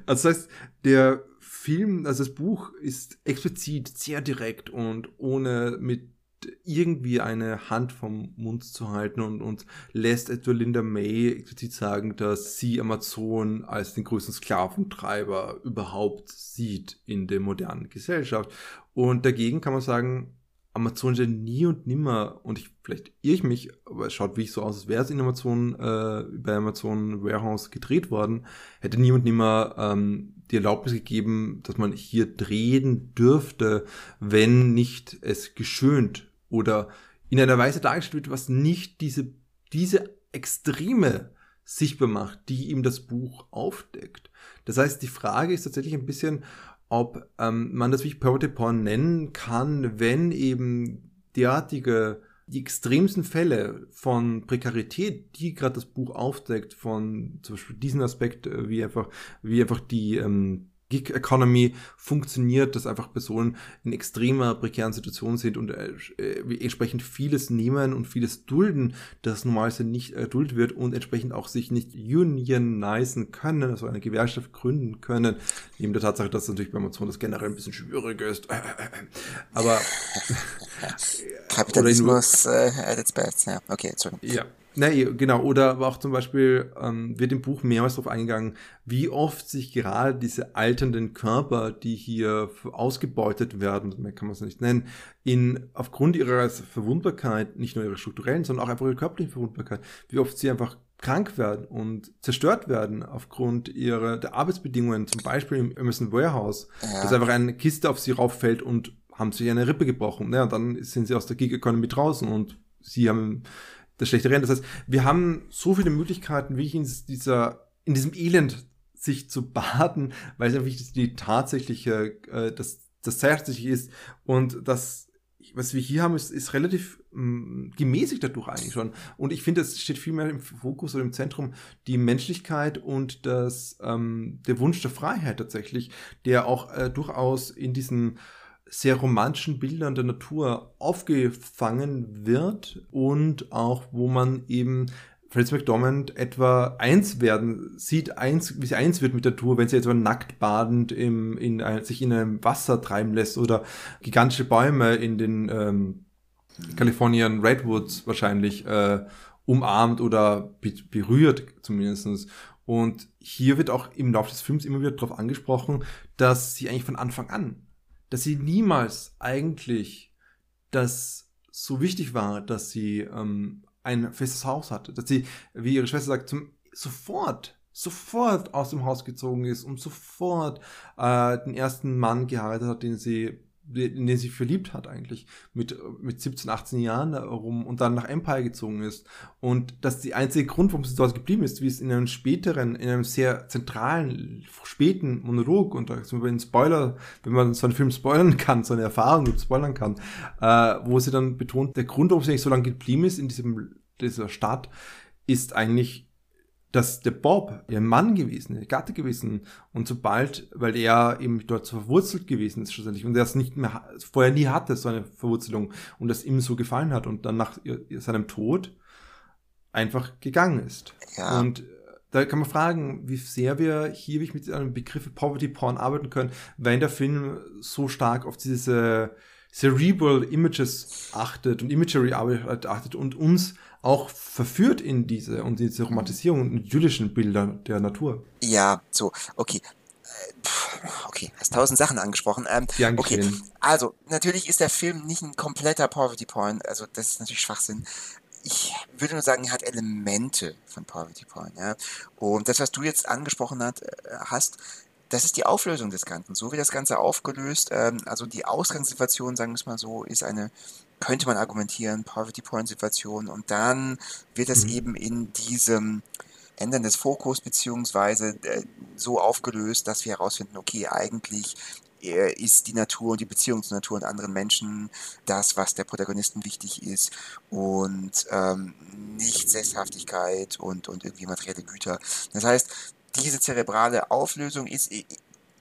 das heißt, der Film, also das Buch ist explizit sehr direkt und ohne mit irgendwie eine Hand vom Mund zu halten und, und lässt etwa Linda May explizit sagen, dass sie Amazon als den größten Sklaventreiber überhaupt sieht in der modernen Gesellschaft. Und dagegen kann man sagen, Amazon ist ja nie und nimmer, und ich, vielleicht irre ich mich, aber es schaut wirklich so aus, als wäre es in Amazon, äh, bei Amazon Warehouse gedreht worden, hätte nie und nimmer ähm, die Erlaubnis gegeben, dass man hier drehen dürfte, wenn nicht es geschönt oder in einer Weise dargestellt wird, was nicht diese, diese Extreme sichtbar macht, die ihm das Buch aufdeckt. Das heißt, die Frage ist tatsächlich ein bisschen, ob ähm, man das wie Poverty Porn nennen kann, wenn eben derartige die extremsten Fälle von Prekarität, die gerade das Buch aufdeckt, von zum Beispiel diesen Aspekt, äh, wie einfach, wie einfach die ähm, Gig Economy funktioniert, dass einfach Personen in extremer prekären Situationen sind und äh, äh, entsprechend vieles nehmen und vieles dulden, das normalerweise nicht erduldet wird und entsprechend auch sich nicht unionisen können, also eine Gewerkschaft gründen können, neben der Tatsache, dass natürlich bei Amazon das generell ein bisschen schwierig ist. Aber Kapitalismus äh, at its best, ja. Okay, Entschuldigung. Ja. Nee, genau. Oder aber auch zum Beispiel ähm, wird im Buch mehrmals darauf eingegangen, wie oft sich gerade diese alternden Körper, die hier ausgebeutet werden, mehr kann man es nicht nennen, in aufgrund ihrer Verwundbarkeit, nicht nur ihrer strukturellen, sondern auch einfach ihrer körperlichen Verwundbarkeit, wie oft sie einfach krank werden und zerstört werden aufgrund ihrer der Arbeitsbedingungen, zum Beispiel im Amazon Warehouse, ja. dass einfach eine Kiste auf sie rauffällt und haben sich eine Rippe gebrochen. Ja, und dann sind sie aus der Gig Economy draußen und sie haben das schlechte Rennen. Das heißt, wir haben so viele Möglichkeiten, wie ich in dieser, in diesem Elend sich zu baden, weil es einfach die tatsächliche, äh, das, das tatsächliche ist und das was wir hier haben, ist, ist relativ mm, gemäßigt dadurch eigentlich schon. Und ich finde, es steht viel mehr im Fokus oder im Zentrum die Menschlichkeit und das, ähm, der Wunsch der Freiheit tatsächlich, der auch äh, durchaus in diesen sehr romantischen Bildern der Natur aufgefangen wird und auch wo man eben Frances McDormand etwa eins werden sieht, eins, wie sie eins wird mit der Natur, wenn sie etwa nackt badend im, in ein, sich in einem Wasser treiben lässt oder gigantische Bäume in den ähm, Californian Redwoods wahrscheinlich äh, umarmt oder be berührt zumindestens. Und hier wird auch im Laufe des Films immer wieder darauf angesprochen, dass sie eigentlich von Anfang an dass sie niemals eigentlich das so wichtig war, dass sie ähm, ein festes Haus hatte, dass sie, wie ihre Schwester sagt, zum, sofort, sofort aus dem Haus gezogen ist und sofort äh, den ersten Mann geheiratet hat, den sie in den sie verliebt hat eigentlich, mit, mit 17, 18 Jahren herum und dann nach Empire gezogen ist. Und das die einzige Grund, warum sie dort geblieben ist, wie es in einem späteren, in einem sehr zentralen, späten Monolog, und da sind wir in Spoiler, wenn man so einen Film spoilern kann, so eine Erfahrung spoilern kann, äh, wo sie dann betont, der Grund, warum sie nicht so lange geblieben ist in diesem, dieser Stadt, ist eigentlich dass der Bob ihr Mann gewesen, ihr Gatte gewesen und sobald, weil er eben dort so verwurzelt gewesen ist schlussendlich und er es nicht mehr vorher nie hatte, so eine Verwurzelung und das ihm so gefallen hat und dann nach seinem Tod einfach gegangen ist. Ja. Und da kann man fragen, wie sehr wir hier mit einem Begriff Poverty Porn arbeiten können, weil der Film so stark auf diese Cerebral Images achtet und Imagery achtet und uns auch verführt in diese und diese Romantisierung und idyllischen Bilder der Natur. Ja, so, okay. Äh, okay, hast tausend Sachen angesprochen. Ähm, ja, okay, also natürlich ist der Film nicht ein kompletter Poverty Porn, also das ist natürlich Schwachsinn. Ich würde nur sagen, er hat Elemente von Poverty Porn. Ja? Und das, was du jetzt angesprochen hat, äh, hast, das ist die Auflösung des Ganzen. So wie das Ganze aufgelöst, ähm, also die Ausgangssituation, sagen wir es mal so, ist eine könnte man argumentieren, Poverty-Point-Situation und dann wird es mhm. eben in diesem Ändern des Fokus beziehungsweise äh, so aufgelöst, dass wir herausfinden, okay, eigentlich äh, ist die Natur und die Beziehung zur Natur und anderen Menschen das, was der Protagonisten wichtig ist und ähm, nicht Sesshaftigkeit und, und irgendwie materielle Güter. Das heißt, diese zerebrale Auflösung ist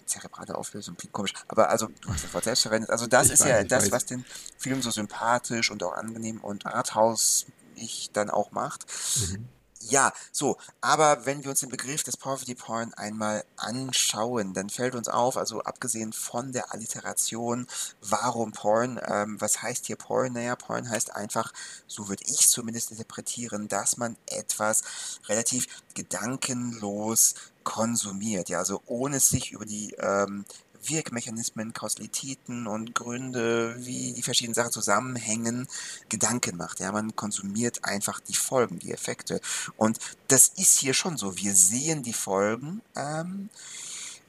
zerebrale Auflösung klingt komisch, aber also du hast das Wort selbst verwendet. Also das ich ist weiß, ja das, weiß. was den Film so sympathisch und auch angenehm und arthaus ich dann auch macht. Mhm. Ja, so, aber wenn wir uns den Begriff des Poverty Porn einmal anschauen, dann fällt uns auf, also abgesehen von der Alliteration, warum Porn, ähm, was heißt hier Porn? Naja, Porn heißt einfach, so würde ich zumindest interpretieren, dass man etwas relativ gedankenlos konsumiert, ja, also ohne sich über die ähm, Wirkmechanismen, Kausalitäten und Gründe, wie die verschiedenen Sachen zusammenhängen, Gedanken macht. Ja, man konsumiert einfach die Folgen, die Effekte. Und das ist hier schon so. Wir sehen die Folgen. Ähm,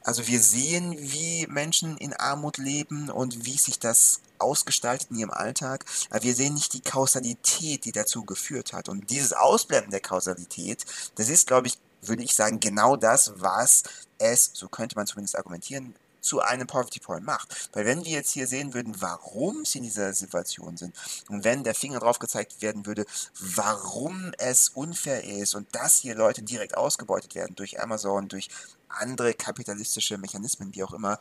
also wir sehen, wie Menschen in Armut leben und wie sich das ausgestaltet in ihrem Alltag, aber wir sehen nicht die Kausalität, die dazu geführt hat. Und dieses Ausblenden der Kausalität, das ist, glaube ich, würde ich sagen, genau das, was es, so könnte man zumindest argumentieren, zu einem Poverty Porn macht. Weil wenn wir jetzt hier sehen würden, warum sie in dieser Situation sind und wenn der Finger drauf gezeigt werden würde, warum es unfair ist und dass hier Leute direkt ausgebeutet werden durch Amazon, durch andere kapitalistische Mechanismen, wie auch immer,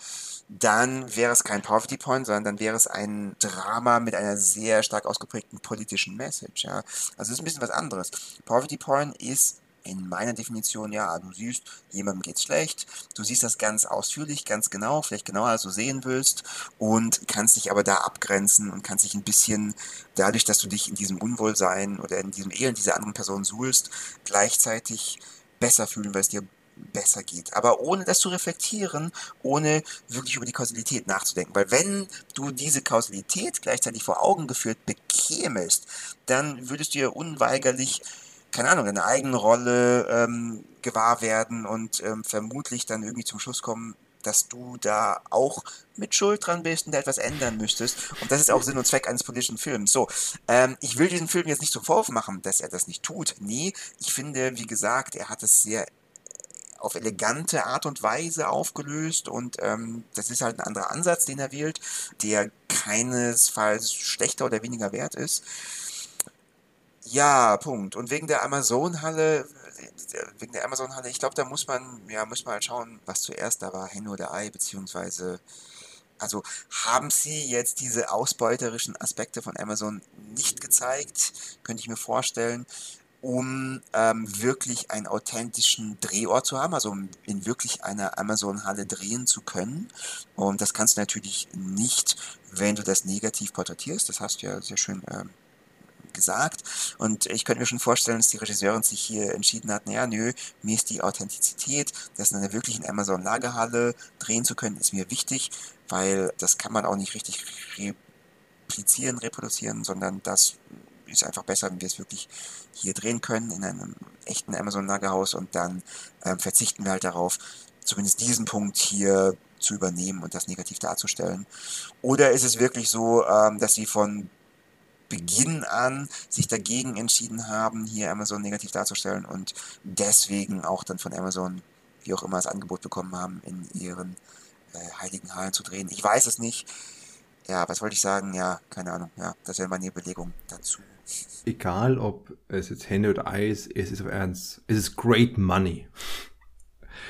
dann wäre es kein Poverty Porn, sondern dann wäre es ein Drama mit einer sehr stark ausgeprägten politischen Message. Ja? Also es ist ein bisschen was anderes. Poverty Porn ist in meiner Definition, ja, du siehst, jemandem geht's schlecht, du siehst das ganz ausführlich, ganz genau, vielleicht genauer als du sehen willst und kannst dich aber da abgrenzen und kannst dich ein bisschen, dadurch, dass du dich in diesem Unwohlsein oder in diesem Elend dieser anderen Person suhlst, gleichzeitig besser fühlen, weil es dir besser geht. Aber ohne das zu reflektieren, ohne wirklich über die Kausalität nachzudenken. Weil wenn du diese Kausalität gleichzeitig vor Augen geführt bekämest, dann würdest du ja unweigerlich keine Ahnung, deine eigene Rolle ähm, gewahr werden und ähm, vermutlich dann irgendwie zum Schluss kommen, dass du da auch mit Schuld dran bist und da etwas ändern müsstest. Und das ist auch Sinn und Zweck eines politischen Films. So, ähm, ich will diesen Film jetzt nicht zum Vorwurf machen, dass er das nicht tut. Nee, ich finde, wie gesagt, er hat es sehr auf elegante Art und Weise aufgelöst und ähm, das ist halt ein anderer Ansatz, den er wählt, der keinesfalls schlechter oder weniger wert ist. Ja, Punkt. Und wegen der Amazon-Halle, wegen der Amazon-Halle, ich glaube, da muss man, ja, muss man halt schauen, was zuerst da war, Henne oder Ei, beziehungsweise, also haben sie jetzt diese ausbeuterischen Aspekte von Amazon nicht gezeigt, könnte ich mir vorstellen, um ähm, wirklich einen authentischen Drehort zu haben, also um in wirklich einer Amazon-Halle drehen zu können. Und das kannst du natürlich nicht, wenn du das negativ porträtierst. Das hast du ja sehr schön ähm, gesagt. Und ich könnte mir schon vorstellen, dass die Regisseurin sich hier entschieden hat, naja, nö, mir ist die Authentizität, das in einer wirklichen Amazon-Lagerhalle drehen zu können, ist mir wichtig, weil das kann man auch nicht richtig replizieren, reproduzieren, sondern das ist einfach besser, wenn wir es wirklich hier drehen können, in einem echten Amazon-Lagerhaus und dann ähm, verzichten wir halt darauf, zumindest diesen Punkt hier zu übernehmen und das negativ darzustellen. Oder ist es wirklich so, ähm, dass sie von Beginn an sich dagegen entschieden haben, hier Amazon negativ darzustellen und deswegen auch dann von Amazon, wie auch immer, das Angebot bekommen haben, in ihren äh, heiligen Hallen zu drehen. Ich weiß es nicht. Ja, was wollte ich sagen? Ja, keine Ahnung. Ja, das wäre meine Überlegung dazu. Egal, ob es jetzt Hände oder Eis, es ist auf Ernst. Es ist great money.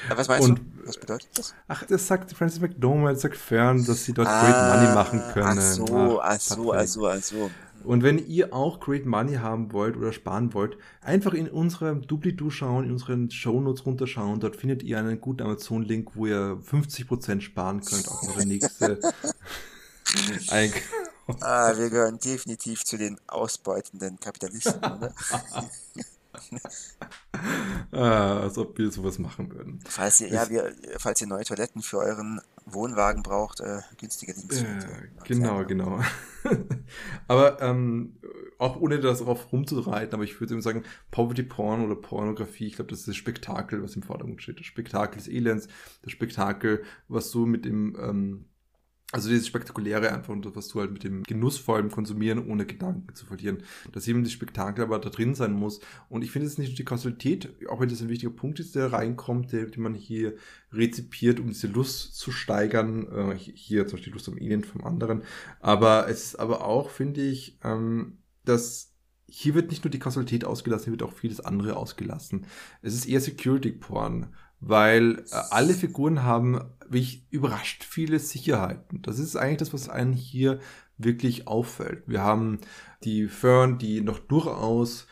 Was meinst und, du? Was bedeutet das? Ach, das sagt Francis McDormand, sagt Fern, dass sie dort ah, great money machen können. Ach so, ach, ach so, ach so, ach so. Und wenn ihr auch Great Money haben wollt oder sparen wollt, einfach in unserem Doobly-Doo schauen, in unseren Shownotes runterschauen. Dort findet ihr einen guten Amazon-Link, wo ihr 50% sparen könnt auf eure nächste Einkauf. Ah, wir gehören definitiv zu den ausbeutenden Kapitalisten, oder? ah, als ob wir sowas machen würden. Falls ihr, ja, wir, falls ihr neue Toiletten für euren Wohnwagen braucht, äh, günstige Links. Äh, genau, genau. aber ähm, auch ohne das darauf rumzureiten, aber ich würde eben sagen, Poverty Porn oder Pornografie, ich glaube, das ist das Spektakel, was im Vordergrund steht. Das Spektakel des Elends, das Spektakel, was so mit dem ähm, also dieses Spektakuläre einfach und was du halt mit dem genussvollen Konsumieren ohne Gedanken zu verlieren, dass eben das Spektakel aber da drin sein muss. Und ich finde es nicht nur die Kausalität, auch wenn das ein wichtiger Punkt ist, der reinkommt, der, den man hier rezipiert, um diese Lust zu steigern. Äh, hier zum Beispiel Lust am Elend vom anderen. Aber es ist aber auch, finde ich, ähm, dass hier wird nicht nur die Kausalität ausgelassen, hier wird auch vieles andere ausgelassen. Es ist eher Security Porn weil äh, alle Figuren haben wirklich überrascht viele Sicherheiten. Das ist eigentlich das, was einen hier wirklich auffällt. Wir haben die Fern, die noch durchaus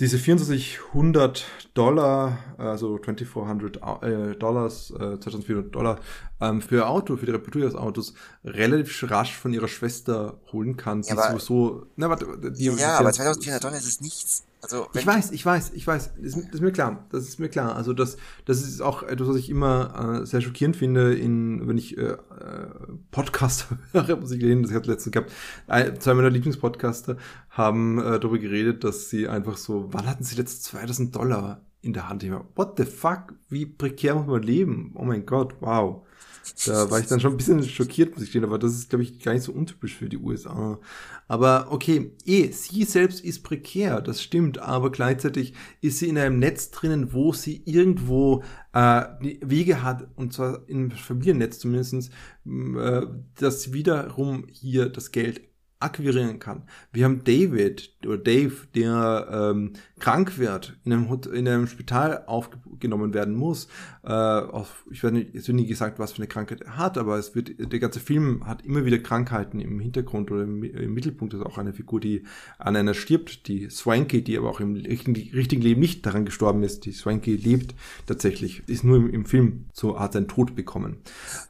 diese 2400 Dollar, also 2400 äh, Dollars, äh, 2400 Dollar ähm, für Auto, für die Reparatur des Autos relativ rasch von ihrer Schwester holen kann. Ja, aber, sowieso, na, warte, die, ja, aber 2400 Dollar ist es nichts. Also, ich weiß, ich weiß, ich weiß, das ist, das ist, mir klar, das ist mir klar. Also das, das ist auch etwas, was ich immer äh, sehr schockierend finde, in, wenn ich äh, äh Podcast höre, muss ich reden, das hat letztens gehabt, zwei meiner Lieblingspodcaster haben äh, darüber geredet, dass sie einfach so, wann hatten sie letzt 2000 Dollar in der Hand. Ich war, what the fuck? Wie prekär muss man leben? Oh mein Gott, wow. Da war ich dann schon ein bisschen schockiert, muss ich stehen, aber das ist, glaube ich, gar nicht so untypisch für die USA. Aber okay, eh, sie selbst ist prekär, das stimmt, aber gleichzeitig ist sie in einem Netz drinnen, wo sie irgendwo äh, Wege hat, und zwar im Familiennetz zumindestens, äh, dass wiederum hier das Geld akquirieren kann. Wir haben David oder Dave, der ähm, krank wird, in einem, in einem Spital aufgenommen werden muss. Äh, auf, ich werde nicht, es wird nie gesagt, was für eine Krankheit er hat, aber es wird, der ganze Film hat immer wieder Krankheiten im Hintergrund oder im, im Mittelpunkt ist auch eine Figur, die an einer stirbt, die Swanky, die aber auch im richtigen, richtigen Leben nicht daran gestorben ist. Die Swanky lebt tatsächlich, ist nur im, im Film so, hat seinen Tod bekommen.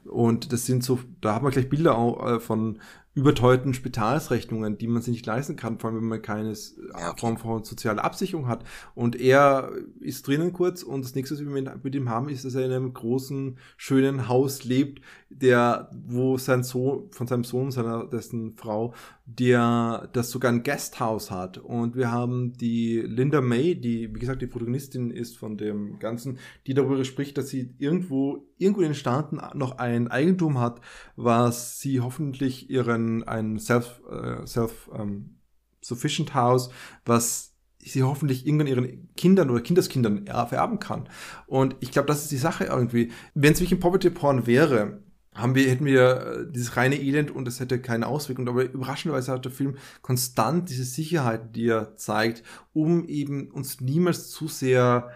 Und das sind so, da haben wir gleich Bilder auch, äh, von überteuerten Spitalsrechnungen, die man sich nicht leisten kann, vor allem wenn man keine ja, okay. Form von sozialer Absicherung hat. Und er ist drinnen kurz und das nächste, was wir mit ihm haben, ist, dass er in einem großen, schönen Haus lebt, der, wo sein Sohn, von seinem Sohn, seiner, dessen Frau, der das sogar ein Guesthouse hat. Und wir haben die Linda May, die, wie gesagt, die Protagonistin ist von dem Ganzen, die darüber spricht, dass sie irgendwo, irgendwo in den Staaten noch ein Eigentum hat, was sie hoffentlich ihren, ein Self, äh, Self, ähm, Sufficient House, was sie hoffentlich irgendwann ihren Kindern oder Kindeskindern vererben kann. Und ich glaube, das ist die Sache irgendwie. Wenn es wirklich ein Poverty Porn wäre, haben wir, hätten wir äh, dieses reine Elend und es hätte keine Auswirkung. Aber überraschenderweise hat der Film konstant diese Sicherheit, die er zeigt, um eben uns niemals zu sehr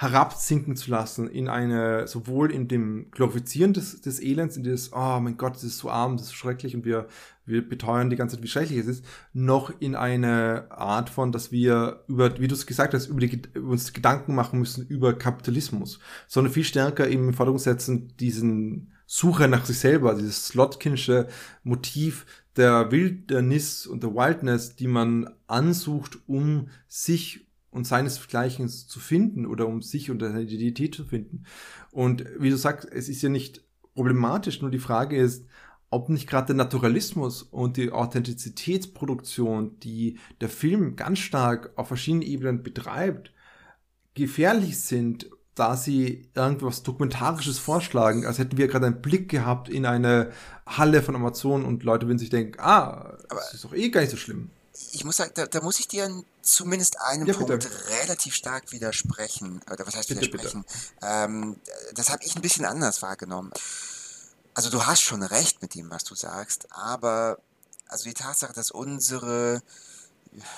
herabsinken zu lassen in eine, sowohl in dem Glorifizieren des, des Elends, in das, oh mein Gott, das ist so arm, das ist schrecklich und wir, wir beteuern die ganze Zeit, wie schrecklich es ist, noch in eine Art von, dass wir über, wie du es gesagt hast, über, die, über uns Gedanken machen müssen über Kapitalismus, sondern viel stärker eben im Vordergrund setzen diesen Suche nach sich selber, dieses Slotkinsche Motiv der Wildnis und der Wildness, die man ansucht, um sich und seinesgleichen zu finden oder um sich und seine Identität zu finden. Und wie du sagst, es ist ja nicht problematisch, nur die Frage ist, ob nicht gerade der Naturalismus und die Authentizitätsproduktion, die der Film ganz stark auf verschiedenen Ebenen betreibt, gefährlich sind da sie irgendwas Dokumentarisches vorschlagen, als hätten wir gerade einen Blick gehabt in eine Halle von Amazon und Leute würden sich denken, ah, Aber das ist doch eh gar nicht so schlimm. Ich muss sagen, da, da muss ich dir zumindest einem ja, Punkt relativ stark widersprechen. Oder was heißt bitte, widersprechen? Bitte. Ähm, das habe ich ein bisschen anders wahrgenommen. Also du hast schon recht mit dem, was du sagst, aber also die Tatsache, dass unsere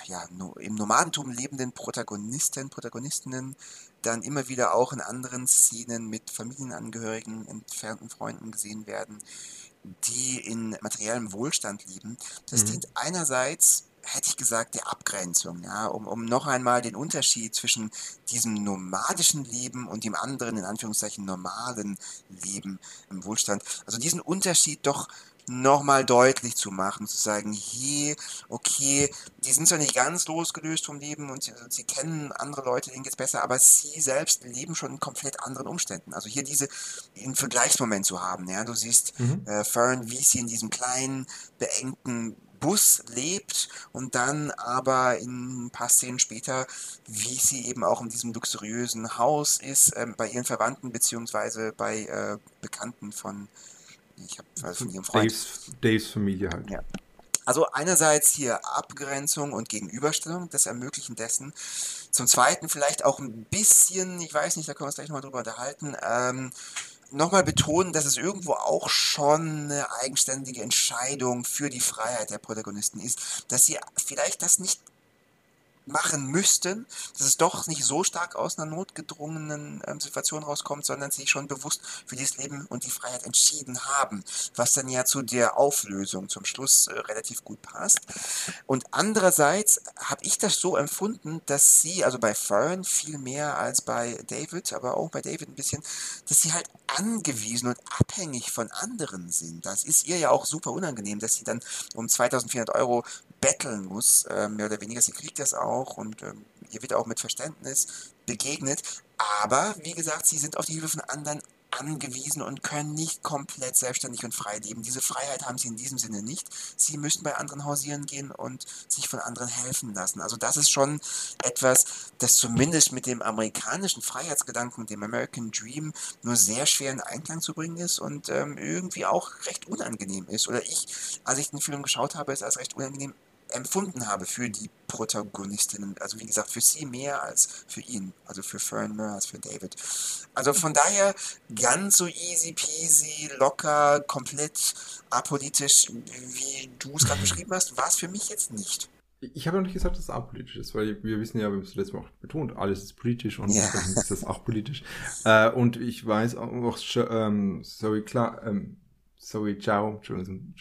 ja, im Nomadentum lebenden Protagonisten, Protagonistinnen dann immer wieder auch in anderen Szenen mit Familienangehörigen, entfernten Freunden gesehen werden, die in materiellem Wohlstand leben. Das mhm. dient einerseits hätte ich gesagt, der Abgrenzung, ja, um, um noch einmal den Unterschied zwischen diesem nomadischen Leben und dem anderen, in Anführungszeichen, normalen Leben im Wohlstand, also diesen Unterschied doch nochmal deutlich zu machen, zu sagen, hier, okay, die sind zwar nicht ganz losgelöst vom Leben und sie, sie kennen andere Leute, denen geht's besser, aber sie selbst leben schon in komplett anderen Umständen. Also hier diese, einen Vergleichsmoment zu haben, ja, du siehst mhm. äh, Fern, wie sie in diesem kleinen, beengten Bus lebt und dann aber in ein paar Szenen später, wie sie eben auch in diesem luxuriösen Haus ist, äh, bei ihren Verwandten beziehungsweise bei äh, Bekannten von ich habe von ihrem Freund. Daves, Daves Familie halt. Ja. Also einerseits hier Abgrenzung und Gegenüberstellung, das Ermöglichen dessen. Zum Zweiten vielleicht auch ein bisschen, ich weiß nicht, da können wir uns gleich nochmal drüber unterhalten, ähm, nochmal betonen, dass es irgendwo auch schon eine eigenständige Entscheidung für die Freiheit der Protagonisten ist, dass sie vielleicht das nicht machen müssten, dass es doch nicht so stark aus einer notgedrungenen ähm, Situation rauskommt, sondern sich schon bewusst für dieses Leben und die Freiheit entschieden haben, was dann ja zu der Auflösung zum Schluss äh, relativ gut passt. Und andererseits habe ich das so empfunden, dass sie, also bei Fern viel mehr als bei David, aber auch bei David ein bisschen, dass sie halt angewiesen und abhängig von anderen sind. Das ist ihr ja auch super unangenehm, dass sie dann um 2400 Euro betteln muss, äh, mehr oder weniger. Sie kriegt das auch und ähm, ihr wird auch mit Verständnis begegnet. Aber, wie gesagt, sie sind auf die Hilfe von anderen angewiesen und können nicht komplett selbstständig und frei leben. Diese Freiheit haben sie in diesem Sinne nicht. Sie müssen bei anderen hausieren gehen und sich von anderen helfen lassen. Also das ist schon etwas, das zumindest mit dem amerikanischen Freiheitsgedanken, dem American Dream, nur sehr schwer in Einklang zu bringen ist und ähm, irgendwie auch recht unangenehm ist. Oder ich, als ich den Film geschaut habe, es als recht unangenehm empfunden habe für die Protagonistinnen. Also wie gesagt, für sie mehr als für ihn. Also für Fern mehr als für David. Also von daher ganz so easy peasy, locker, komplett apolitisch, wie du es gerade beschrieben hast, war es für mich jetzt nicht. Ich habe noch nicht gesagt, dass es apolitisch ist, weil wir wissen ja, wir haben es letztes Mal auch betont, alles ist politisch und ja. ist das auch politisch. Äh, und ich weiß auch, ähm, sorry, klar, ähm, Zoe Zhao, Entschuldigung,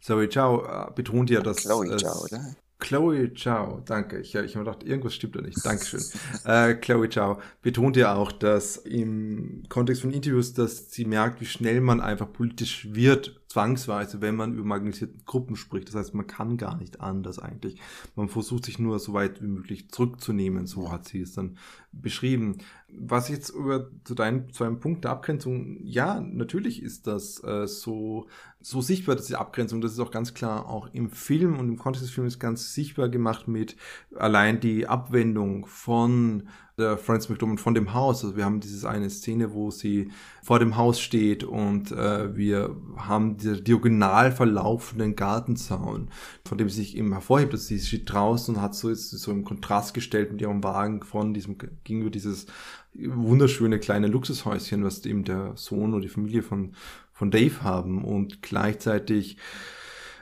Zoe Zhao äh, betont ja, dass. Chloe Zhao, oder? Chloe Zhao, danke. Ich, ich habe gedacht, irgendwas stimmt da nicht. Dankeschön. äh, Chloe Zhao betont ja auch, dass im Kontext von Interviews, dass sie merkt, wie schnell man einfach politisch wird, zwangsweise, wenn man über marginalisierte Gruppen spricht. Das heißt, man kann gar nicht anders eigentlich. Man versucht sich nur so weit wie möglich zurückzunehmen, so hat sie es dann beschrieben. Was jetzt über zu deinem, zu einem Punkt der Abgrenzung, ja, natürlich ist das äh, so, so sichtbar, dass die Abgrenzung, das ist auch ganz klar auch im Film und im Kontext des Films ganz sichtbar gemacht mit allein die Abwendung von der Frances McDormand von dem Haus. Also wir haben dieses eine Szene, wo sie vor dem Haus steht und äh, wir haben diese diagonal verlaufenden Gartenzaun, von dem sie sich eben hervorhebt, dass sie steht draußen und hat so, ist so im Kontrast gestellt mit ihrem Wagen von diesem, gegenüber dieses wunderschöne kleine Luxushäuschen, was eben der Sohn oder die Familie von, von Dave haben und gleichzeitig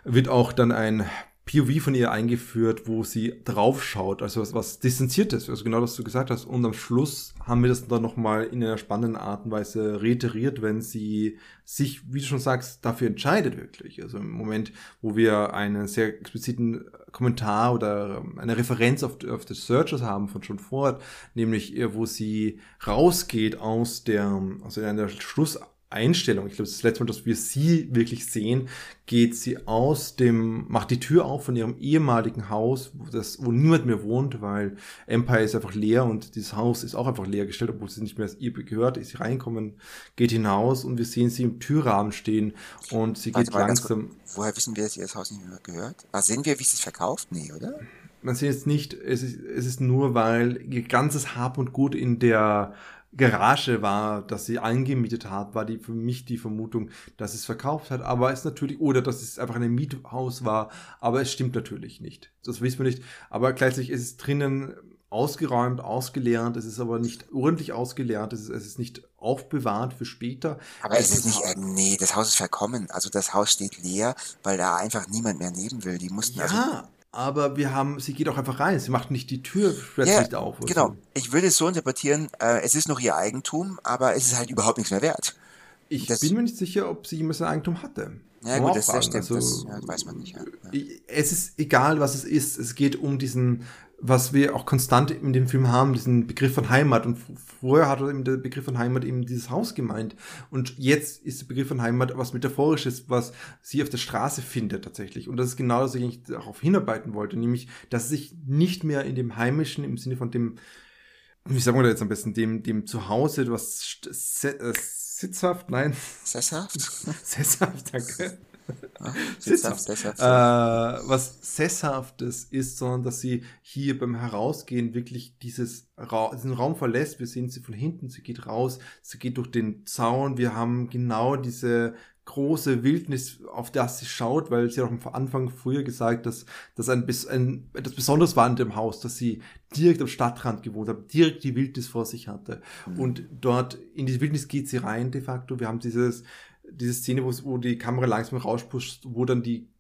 wird auch dann ein POV von ihr eingeführt, wo sie draufschaut, also was, was distanziertes, also genau das du gesagt hast. Und am Schluss haben wir das dann nochmal in einer spannenden Art und Weise reiteriert, wenn sie sich, wie du schon sagst, dafür entscheidet wirklich. Also im Moment, wo wir einen sehr expliziten Kommentar oder eine Referenz auf, auf The Searchers haben von John Ford, nämlich wo sie rausgeht aus der, also in der Schluss Einstellung. Ich glaube, das letzte Mal, dass wir sie wirklich sehen, geht sie aus dem, macht die Tür auf von ihrem ehemaligen Haus, wo, das, wo niemand mehr wohnt, weil Empire ist einfach leer und dieses Haus ist auch einfach leer gestellt, obwohl sie nicht mehr ihr gehört, ist sie reinkommen, geht hinaus und wir sehen sie im Türrahmen stehen und sie geht langsam. Woher wissen wir, dass ihr das Haus nicht mehr gehört? Was sehen wir, wie sie es verkauft? Nee, oder? Man sieht jetzt nicht, es ist, es ist nur, weil ihr ganzes Hab und Gut in der Garage war, dass sie angemietet hat, war die für mich die Vermutung, dass es verkauft hat, aber es natürlich, oder dass es einfach ein Miethaus war, aber es stimmt natürlich nicht. Das wissen wir nicht. Aber gleichzeitig ist es drinnen ausgeräumt, ausgeleert, es ist aber nicht ordentlich ausgeleert, es ist, es ist nicht aufbewahrt für später. Aber es, ist nicht, äh, nee, das Haus ist verkommen. Also das Haus steht leer, weil da einfach niemand mehr leben will. Die mussten ja, also aber wir haben, sie geht auch einfach rein, sie macht nicht die Tür plötzlich ja, auf. Genau, so. ich würde es so interpretieren, äh, es ist noch ihr Eigentum, aber es ist halt überhaupt nichts mehr wert. Ich das, bin mir nicht sicher, ob sie jemals ein Eigentum hatte. Ja gut, das, das stimmt, also, das ja, weiß man nicht. Ja. Es ist egal, was es ist, es geht um diesen was wir auch konstant in dem Film haben, diesen Begriff von Heimat. Und vorher hat eben der Begriff von Heimat eben dieses Haus gemeint. Und jetzt ist der Begriff von Heimat was Metaphorisches, was sie auf der Straße findet tatsächlich. Und das ist genau, was ich eigentlich darauf hinarbeiten wollte, nämlich, dass sie sich nicht mehr in dem Heimischen, im Sinne von dem, wie sagen wir da jetzt am besten, dem, dem Zuhause, was äh, sitzhaft, nein. Sesshaft? Sesshaft, danke Sitzhaft, sesshaft. Äh, was Sesshaftes ist, sondern dass sie hier beim Herausgehen wirklich dieses Ra diesen Raum verlässt. Wir sehen sie von hinten, sie geht raus, sie geht durch den Zaun. Wir haben genau diese große Wildnis, auf das sie schaut, weil sie auch am Anfang früher gesagt, dass das ein, ein etwas Besonderes war in dem Haus, dass sie direkt am Stadtrand gewohnt hat, direkt die Wildnis vor sich hatte. Mhm. Und dort in die Wildnis geht sie rein de facto. Wir haben dieses diese Szene, wo, die Kamera langsam rauspusht, wo dann die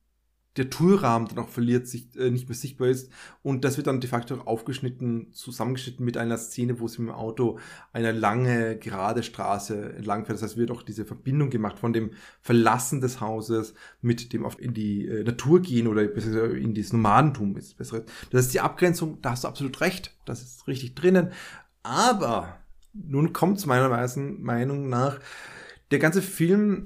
der Türrahmen dann auch verliert, sich äh, nicht mehr sichtbar ist. Und das wird dann de facto aufgeschnitten, zusammengeschnitten mit einer Szene, wo sie mit dem Auto eine lange, gerade Straße entlang fährt. Das heißt, wird auch diese Verbindung gemacht von dem Verlassen des Hauses mit dem auf in die äh, Natur gehen oder in das Nomadentum ist besser. Das ist die Abgrenzung, da hast du absolut recht. Das ist richtig drinnen. Aber nun kommt es meiner Meinung nach der ganze Film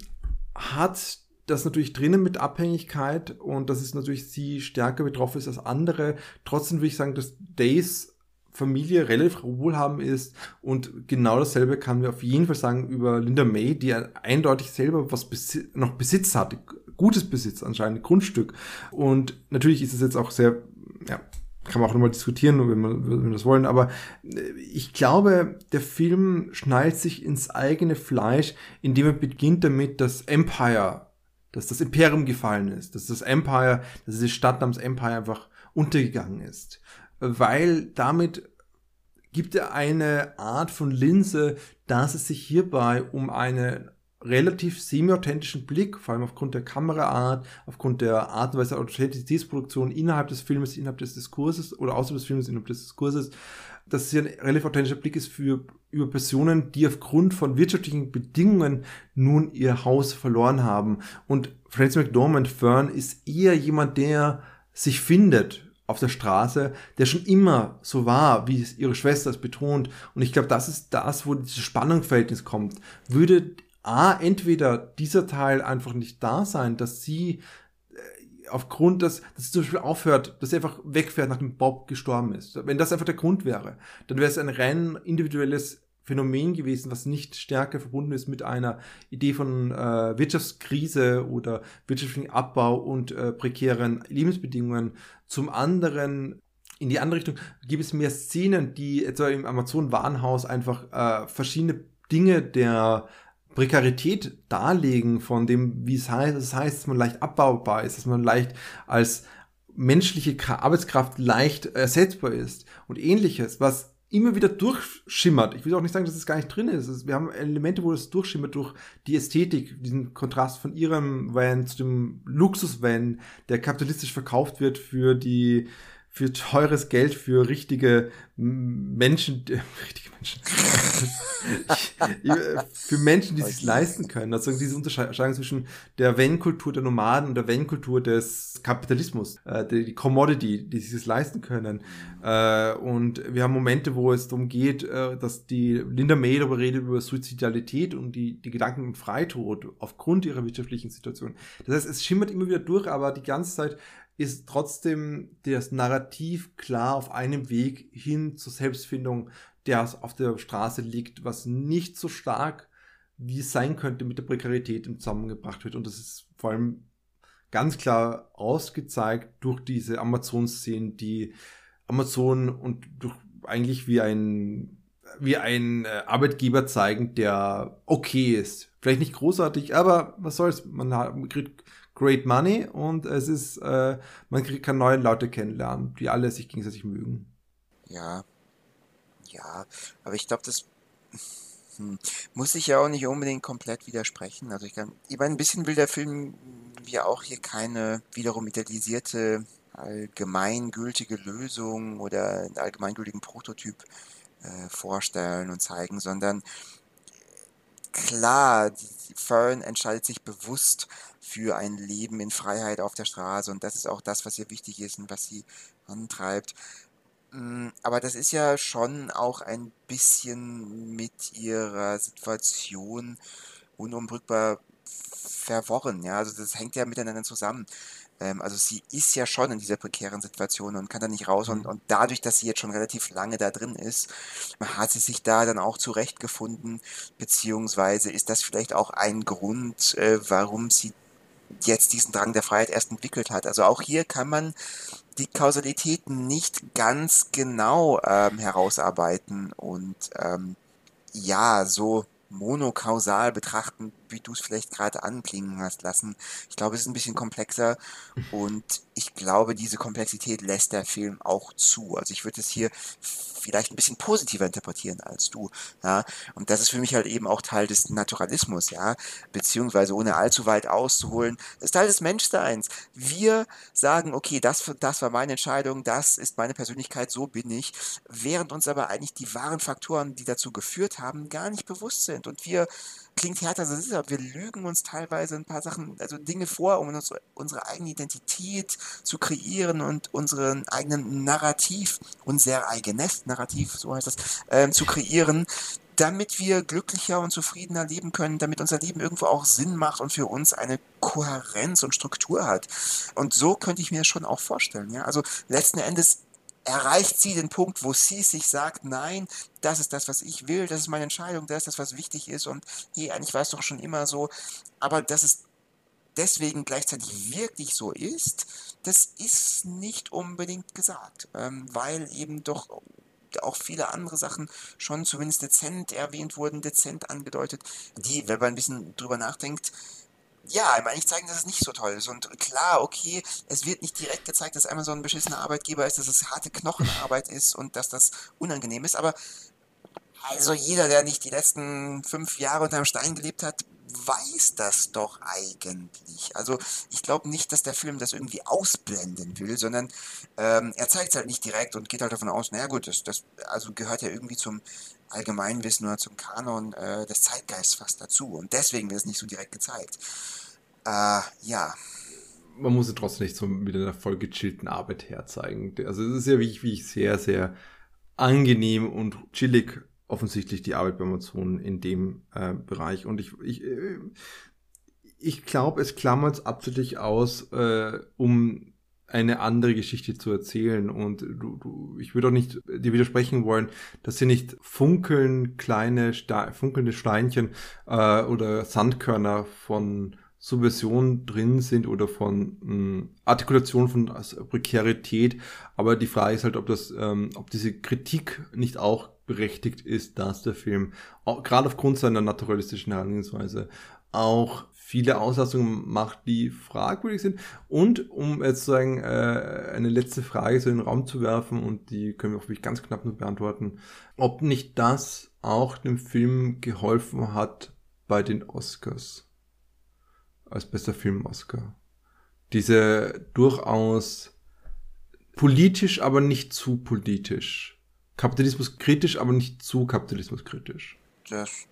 hat das natürlich drinnen mit Abhängigkeit und dass es natürlich sie stärker betroffen ist als andere. Trotzdem würde ich sagen, dass Days Familie relativ wohlhabend ist und genau dasselbe kann wir auf jeden Fall sagen über Linda May, die eindeutig selber was Besi noch Besitz hat, gutes Besitz anscheinend, Grundstück und natürlich ist es jetzt auch sehr, ja, kann man auch nochmal diskutieren, wenn, man, wenn wir das wollen, aber äh, ich glaube, der Film schnallt sich ins eigene Fleisch, indem er beginnt damit, dass Empire, dass das Imperium gefallen ist, dass das Empire, dass diese Stadt namens Empire einfach untergegangen ist. Weil damit gibt er eine Art von Linse, dass es sich hierbei um eine relativ semi-authentischen Blick, vor allem aufgrund der Kameraart, aufgrund der Art und Weise der Authentizitätsproduktion innerhalb des Filmes, innerhalb des Diskurses oder außerhalb des Filmes, innerhalb des Diskurses, dass es ein relativ authentischer Blick ist für, über Personen, die aufgrund von wirtschaftlichen Bedingungen nun ihr Haus verloren haben. Und Francis McDormand Fern ist eher jemand, der sich findet auf der Straße, der schon immer so war, wie es ihre Schwester es betont. Und ich glaube, das ist das, wo dieses Spannungsverhältnis kommt. Würde A, entweder dieser Teil einfach nicht da sein, dass sie äh, aufgrund des, dass sie zum Beispiel aufhört, dass sie einfach wegfährt, nachdem Bob gestorben ist. Wenn das einfach der Grund wäre, dann wäre es ein rein individuelles Phänomen gewesen, was nicht stärker verbunden ist mit einer Idee von äh, Wirtschaftskrise oder wirtschaftlichen Abbau und äh, prekären Lebensbedingungen. Zum anderen in die andere Richtung gibt es mehr Szenen, die etwa im Amazon-Warenhaus einfach äh, verschiedene Dinge der Prekarität darlegen von dem, wie es heißt, das heißt, dass man leicht abbaubar ist, dass man leicht als menschliche Arbeitskraft leicht ersetzbar ist und ähnliches, was immer wieder durchschimmert. Ich will auch nicht sagen, dass es gar nicht drin ist. Wir haben Elemente, wo es durchschimmert durch die Ästhetik, diesen Kontrast von ihrem Van zu dem Luxus-Van, der kapitalistisch verkauft wird für die für teures Geld für richtige Menschen, äh, richtige Menschen, für Menschen, die sich leisten können. Also diese Unterscheidung zwischen der Wenn-Kultur der Nomaden und der Wenn-Kultur des Kapitalismus, äh, die, die, Commodity, die sich das leisten können. Äh, und wir haben Momente, wo es darum geht, äh, dass die Linda May darüber redet über Suizidalität und die, die Gedanken um Freitod aufgrund ihrer wirtschaftlichen Situation. Das heißt, es schimmert immer wieder durch, aber die ganze Zeit ist trotzdem das Narrativ klar auf einem Weg hin zur Selbstfindung, der auf der Straße liegt, was nicht so stark wie es sein könnte mit der Prekarität im zusammengebracht wird. Und das ist vor allem ganz klar ausgezeigt durch diese Amazon-Szenen, die Amazon und durch eigentlich wie ein wie ein äh, Arbeitgeber zeigen, der okay ist. Vielleicht nicht großartig, aber was soll's, man kriegt Great Money und es ist, äh, man kann neue Leute kennenlernen, die alle sich gegenseitig mögen. Ja, ja, aber ich glaube, das hm, muss ich ja auch nicht unbedingt komplett widersprechen. Also ich ich meine, ein bisschen will der Film ja auch hier keine wiederum idealisierte allgemeingültige Lösung oder einen allgemeingültigen Prototyp äh, vorstellen und zeigen, sondern klar, Fern entscheidet sich bewusst für ein Leben in Freiheit auf der Straße und das ist auch das, was ihr wichtig ist und was sie antreibt. Mm, aber das ist ja schon auch ein bisschen mit ihrer Situation unumbrückbar verworren. Ja, also das hängt ja miteinander zusammen. Ähm, also sie ist ja schon in dieser prekären Situation und kann da nicht raus. Und, mhm. und dadurch, dass sie jetzt schon relativ lange da drin ist, hat sie sich da dann auch zurechtgefunden, beziehungsweise ist das vielleicht auch ein Grund, äh, warum sie jetzt diesen Drang der Freiheit erst entwickelt hat. Also auch hier kann man die Kausalitäten nicht ganz genau ähm, herausarbeiten und ähm, ja, so monokausal betrachten, wie du es vielleicht gerade anklingen hast lassen. Ich glaube, es ist ein bisschen komplexer und ich glaube, diese Komplexität lässt der Film auch zu. Also ich würde es hier vielleicht ein bisschen positiver interpretieren als du. Ja? Und das ist für mich halt eben auch Teil des Naturalismus, ja, beziehungsweise ohne allzu weit auszuholen, das ist Teil des Menschseins. Wir sagen, okay, das, das war meine Entscheidung, das ist meine Persönlichkeit, so bin ich, während uns aber eigentlich die wahren Faktoren, die dazu geführt haben, gar nicht bewusst sind. Und wir klingt härter, als es ist, aber wir lügen uns teilweise ein paar Sachen, also Dinge vor, um uns, unsere eigene Identität zu kreieren und unseren eigenen Narrativ, unser eigenes Narrativ, so heißt das, ähm, zu kreieren, damit wir glücklicher und zufriedener leben können, damit unser Leben irgendwo auch Sinn macht und für uns eine Kohärenz und Struktur hat. Und so könnte ich mir das schon auch vorstellen. Ja? Also letzten Endes erreicht sie den Punkt, wo sie sich sagt, nein, das ist das, was ich will, das ist meine Entscheidung, das ist das, was wichtig ist und hey, eigentlich war es doch schon immer so, aber dass es deswegen gleichzeitig wirklich so ist, das ist nicht unbedingt gesagt, ähm, weil eben doch auch viele andere Sachen schon zumindest dezent erwähnt wurden, dezent angedeutet, die, wenn man ein bisschen drüber nachdenkt, ja, eigentlich zeigen, dass es nicht so toll ist. Und klar, okay, es wird nicht direkt gezeigt, dass Amazon ein beschissener Arbeitgeber ist, dass es harte Knochenarbeit ist und dass das unangenehm ist, aber also jeder, der nicht die letzten fünf Jahre unter einem Stein gelebt hat, weiß das doch eigentlich. Also ich glaube nicht, dass der Film das irgendwie ausblenden will, sondern ähm, er zeigt es halt nicht direkt und geht halt davon aus, naja gut, das, das also gehört ja irgendwie zum Allgemeinwissen oder zum Kanon äh, des Zeitgeists fast dazu. Und deswegen wird es nicht so direkt gezeigt. Äh, ja. Man muss es trotzdem nicht so mit einer voll gechillten Arbeit herzeigen. Also es ist ja wie ich, wie ich sehr, sehr angenehm und chillig offensichtlich die Arbeit bei Amazon in dem äh, Bereich. Und ich, ich, äh, ich glaube, es klammert es absichtlich aus, äh, um eine andere Geschichte zu erzählen. Und du, du, ich würde auch nicht dir widersprechen wollen, dass hier nicht funkeln kleine, Ste funkelnde Steinchen äh, oder Sandkörner von Subversion drin sind oder von mh, hm, Artikulation von Prekarität. Aber die Frage ist halt, ob das, ähm, ob diese Kritik nicht auch berechtigt ist, dass der Film, auch, gerade aufgrund seiner naturalistischen Herangehensweise, auch viele Auslassungen macht, die fragwürdig sind. Und um jetzt sozusagen äh, eine letzte Frage so in den Raum zu werfen, und die können wir hoffentlich ganz knapp nur beantworten, ob nicht das auch dem Film geholfen hat bei den Oscars. Als bester Film-Oscar. Diese durchaus politisch, aber nicht zu politisch. Kapitalismus kritisch, aber nicht zu Kapitalismus kritisch. Das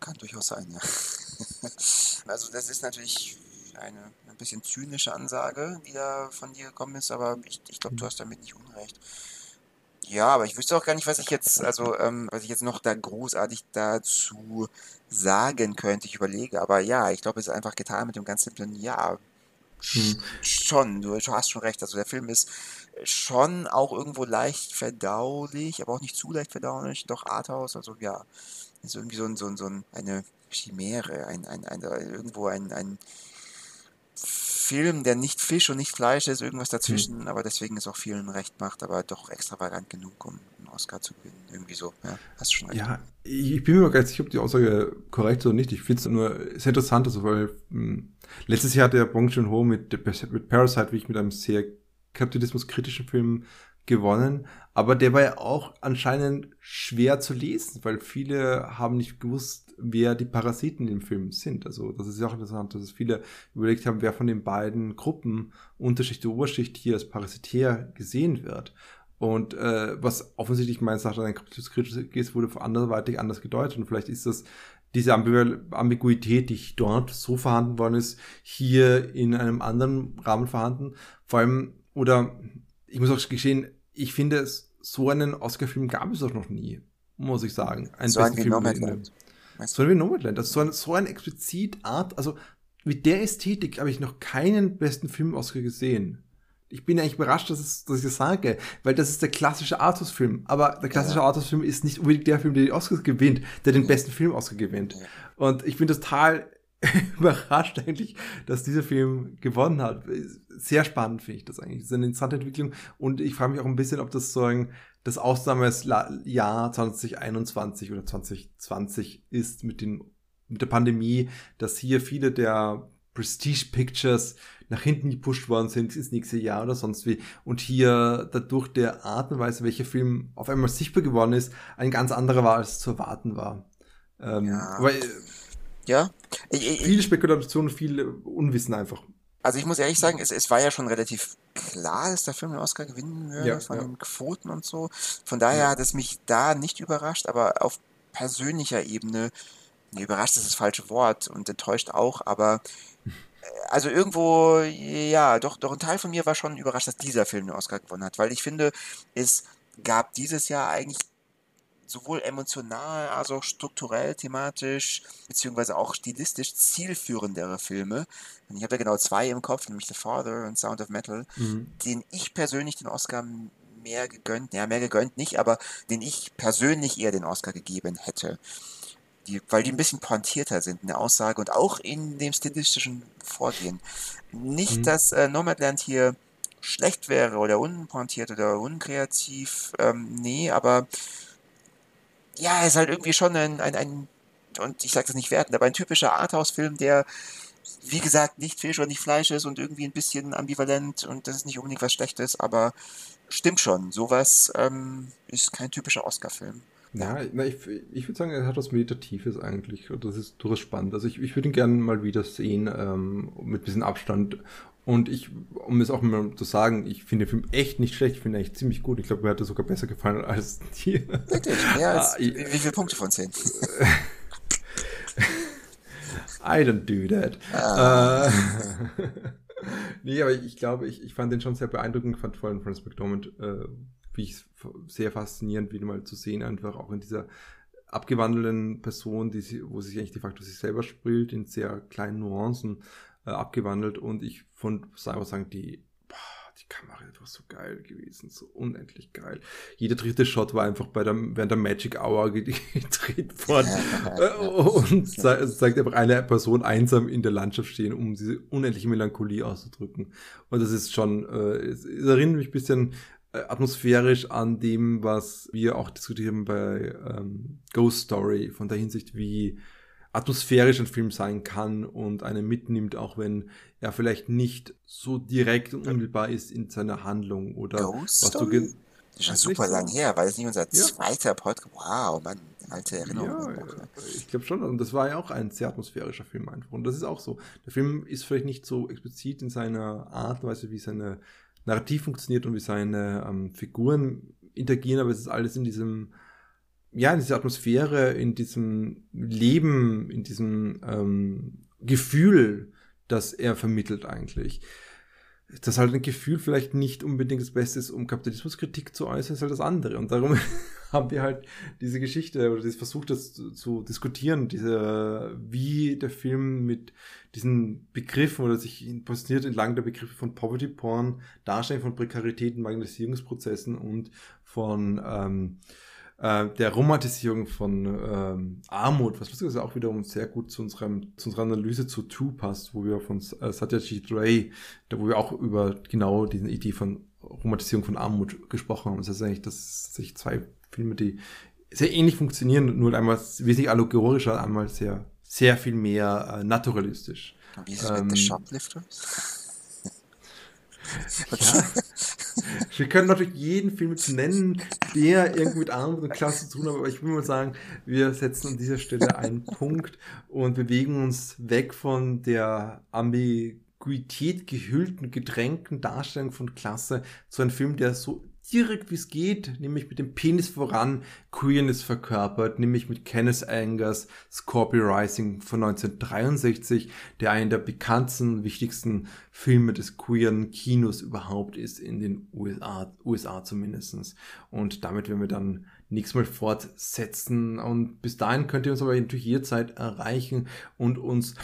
kann durchaus sein, ja. also das ist natürlich eine ein bisschen zynische Ansage, die da von dir gekommen ist, aber ich, ich glaube, du hast damit nicht unrecht. Ja, aber ich wüsste auch gar nicht, was ich jetzt, also ähm, was ich jetzt noch da großartig dazu sagen könnte. Ich überlege, aber ja, ich glaube, es ist einfach getan mit dem ganz simplen Ja. Hm. Schon, du hast schon recht. Also der Film ist schon auch irgendwo leicht verdaulich, aber auch nicht zu leicht verdaulich. Doch Arthouse, also ja, ist irgendwie so, ein, so, ein, so eine Chimäre, ein, ein, ein, irgendwo ein, ein Film, der nicht Fisch und nicht Fleisch ist, irgendwas dazwischen, mhm. aber deswegen ist auch vielen recht macht, aber doch extravagant genug, um einen Oscar zu gewinnen. Irgendwie so, ja, hast du schon recht. Ja, ich bin mir gar nicht sicher, ob die Aussage korrekt ist oder nicht. Ich finde es nur sehr interessant, also weil mh, hm, letztes Jahr hat der Bong Joon-ho mit, mit Parasite, wie ich mit einem sehr kapitalismuskritischen Film gewonnen, aber der war ja auch anscheinend schwer zu lesen, weil viele haben nicht gewusst, wer die Parasiten im Film sind. Also das ist ja auch interessant, dass viele überlegt haben, wer von den beiden Gruppen Unterschicht und Oberschicht hier als parasitär gesehen wird. Und äh, was offensichtlich meines Erachtens ein kritisch ist, wurde anderweitig anders gedeutet. Und vielleicht ist das diese Ambiguität, die dort so vorhanden worden ist, hier in einem anderen Rahmen vorhanden. Vor allem, oder ich muss auch gestehen, ich finde, es, so einen Oscar-Film gab es auch noch nie, muss ich sagen. Ein so ein Nomadland. So ein wie Nomadland. Das ist so ein, so ein explizit Art, also mit der Ästhetik habe ich noch keinen besten Film-Oscar gesehen. Ich bin eigentlich überrascht, dass, es, dass ich das sage, weil das ist der klassische Artus-Film. Aber der klassische ja. Artus-Film ist nicht unbedingt der Film, der die Oscars gewinnt, der den besten Film-Oscar gewinnt. Ja. Und ich bin total überrascht eigentlich, dass dieser Film gewonnen hat. Sehr spannend finde ich das eigentlich. Das ist eine interessante Entwicklung und ich frage mich auch ein bisschen, ob das so ein das Ausnahmejahr 2021 oder 2020 ist mit, den, mit der Pandemie, dass hier viele der Prestige Pictures nach hinten gepusht worden sind ins nächste Jahr oder sonst wie. Und hier dadurch der Art und Weise, welcher Film auf einmal sichtbar geworden ist, ein ganz anderer war, als zu erwarten war. Ähm, ja. Weil, ja. Ich, ich, viele Spekulationen, viel Unwissen einfach. Also ich muss ehrlich sagen, es, es war ja schon relativ klar, dass der Film den Oscar gewinnen würde, ja, von ja. den Quoten und so. Von daher ja. hat es mich da nicht überrascht, aber auf persönlicher Ebene, ne, überrascht ist das falsche Wort und enttäuscht auch, aber äh, also irgendwo, ja, doch, doch ein Teil von mir war schon überrascht, dass dieser Film den Oscar gewonnen hat, weil ich finde, es gab dieses Jahr eigentlich sowohl emotional als auch strukturell, thematisch, beziehungsweise auch stilistisch zielführendere Filme. Und ich habe da genau zwei im Kopf, nämlich The Father und Sound of Metal, mhm. den ich persönlich den Oscar mehr gegönnt, ja, mehr gegönnt nicht, aber den ich persönlich eher den Oscar gegeben hätte. Die, weil die ein bisschen pointierter sind in der Aussage und auch in dem stilistischen Vorgehen. Nicht, mhm. dass äh, Nomadland hier schlecht wäre oder unpointiert oder unkreativ, ähm, nee, aber ja, er ist halt irgendwie schon ein, ein, ein und ich sage das nicht wertend, aber ein typischer Arthouse-Film, der wie gesagt, nicht Fisch und nicht Fleisch ist und irgendwie ein bisschen ambivalent und das ist nicht unbedingt was Schlechtes, aber stimmt schon, sowas ähm, ist kein typischer Oscar-Film. Ja, na, ich, ich würde sagen, er hat was Meditatives eigentlich und das ist durchaus spannend. Also ich, ich würde ihn gerne mal wieder sehen, ähm, mit ein bisschen Abstand. Und ich, um es auch mal zu sagen, ich finde den Film echt nicht schlecht, ich finde ihn echt ziemlich gut. Ich glaube, mir hat er sogar besser gefallen als dir. Wirklich? Mehr als, ah, wie viele Punkte von 10? I don't do that. Ah. Äh, nee, aber ich glaube, ich, ich fand den schon sehr beeindruckend, fand vor allem Francis McDormand, äh, wie ich sehr faszinierend, wieder mal zu sehen, einfach auch in dieser abgewandelten Person, die sie, wo sich eigentlich de facto sich selber spielt, in sehr kleinen Nuancen äh, abgewandelt und ich von selber sagen, die die Kamera war so geil gewesen, so unendlich geil. Jeder dritte Shot war einfach bei der, während der Magic Hour gedreht worden und zeigt einfach eine Person einsam in der Landschaft stehen, um diese unendliche Melancholie auszudrücken. Und das ist schon, äh, es, es erinnert mich ein bisschen äh, atmosphärisch an dem, was wir auch diskutieren bei ähm, Ghost Story, von der Hinsicht, wie atmosphärisch ein Film sein kann und einen mitnimmt, auch wenn er vielleicht nicht so direkt und unmittelbar ist in seiner Handlung oder Ghost was Story? du das ist schon super lang her, weil es nicht unser ja. zweiter Podcast. Wow, Mann, alte Erinnerungen. Ja, ja. Ich glaube schon, und das war ja auch ein sehr atmosphärischer Film einfach. Und das ist auch so. Der Film ist vielleicht nicht so explizit in seiner Art und Weise, wie seine Narrativ funktioniert und wie seine ähm, Figuren interagieren, aber es ist alles in diesem ja, in dieser Atmosphäre, in diesem Leben, in diesem ähm, Gefühl, das er vermittelt eigentlich. Dass halt ein Gefühl vielleicht nicht unbedingt das Beste ist, um Kapitalismuskritik zu äußern, ist halt das andere. Und darum haben wir halt diese Geschichte oder das versucht, das zu, zu, diskutieren, diese, wie der Film mit diesen Begriffen oder sich positioniert entlang der Begriffe von Poverty Porn, Darstellung von Prekarität Marginalisierungsprozessen und von ähm, äh, der Romantisierung von ähm, Armut, was lustigerweise auch wiederum sehr gut zu, unserem, zu unserer Analyse zu Two passt, wo wir von äh, Satyajit Ray, da wo wir auch über genau diese Idee von Romantisierung von Armut gesprochen haben. Das heißt eigentlich, dass sich zwei Filme, die sehr ähnlich funktionieren, nur einmal wesentlich allegorischer, einmal sehr, sehr viel mehr äh, naturalistisch. Wie ist es ähm, mit The Shoplifters? Ja. Wir können natürlich jeden Film nennen, der irgendwie mit Armut und Klasse zu tun hat, aber ich will mal sagen, wir setzen an dieser Stelle einen Punkt und bewegen uns weg von der Ambiguität gehüllten, gedrängten Darstellung von Klasse zu einem Film, der so direkt wie es geht, nämlich mit dem Penis voran, Queerness verkörpert, nämlich mit Kenneth Angers Scorpio Rising von 1963, der einer der bekanntesten, wichtigsten Filme des queeren Kinos überhaupt ist, in den USA, USA zumindestens. Und damit werden wir dann nächstes Mal fortsetzen. Und bis dahin könnt ihr uns aber natürlich jederzeit erreichen und uns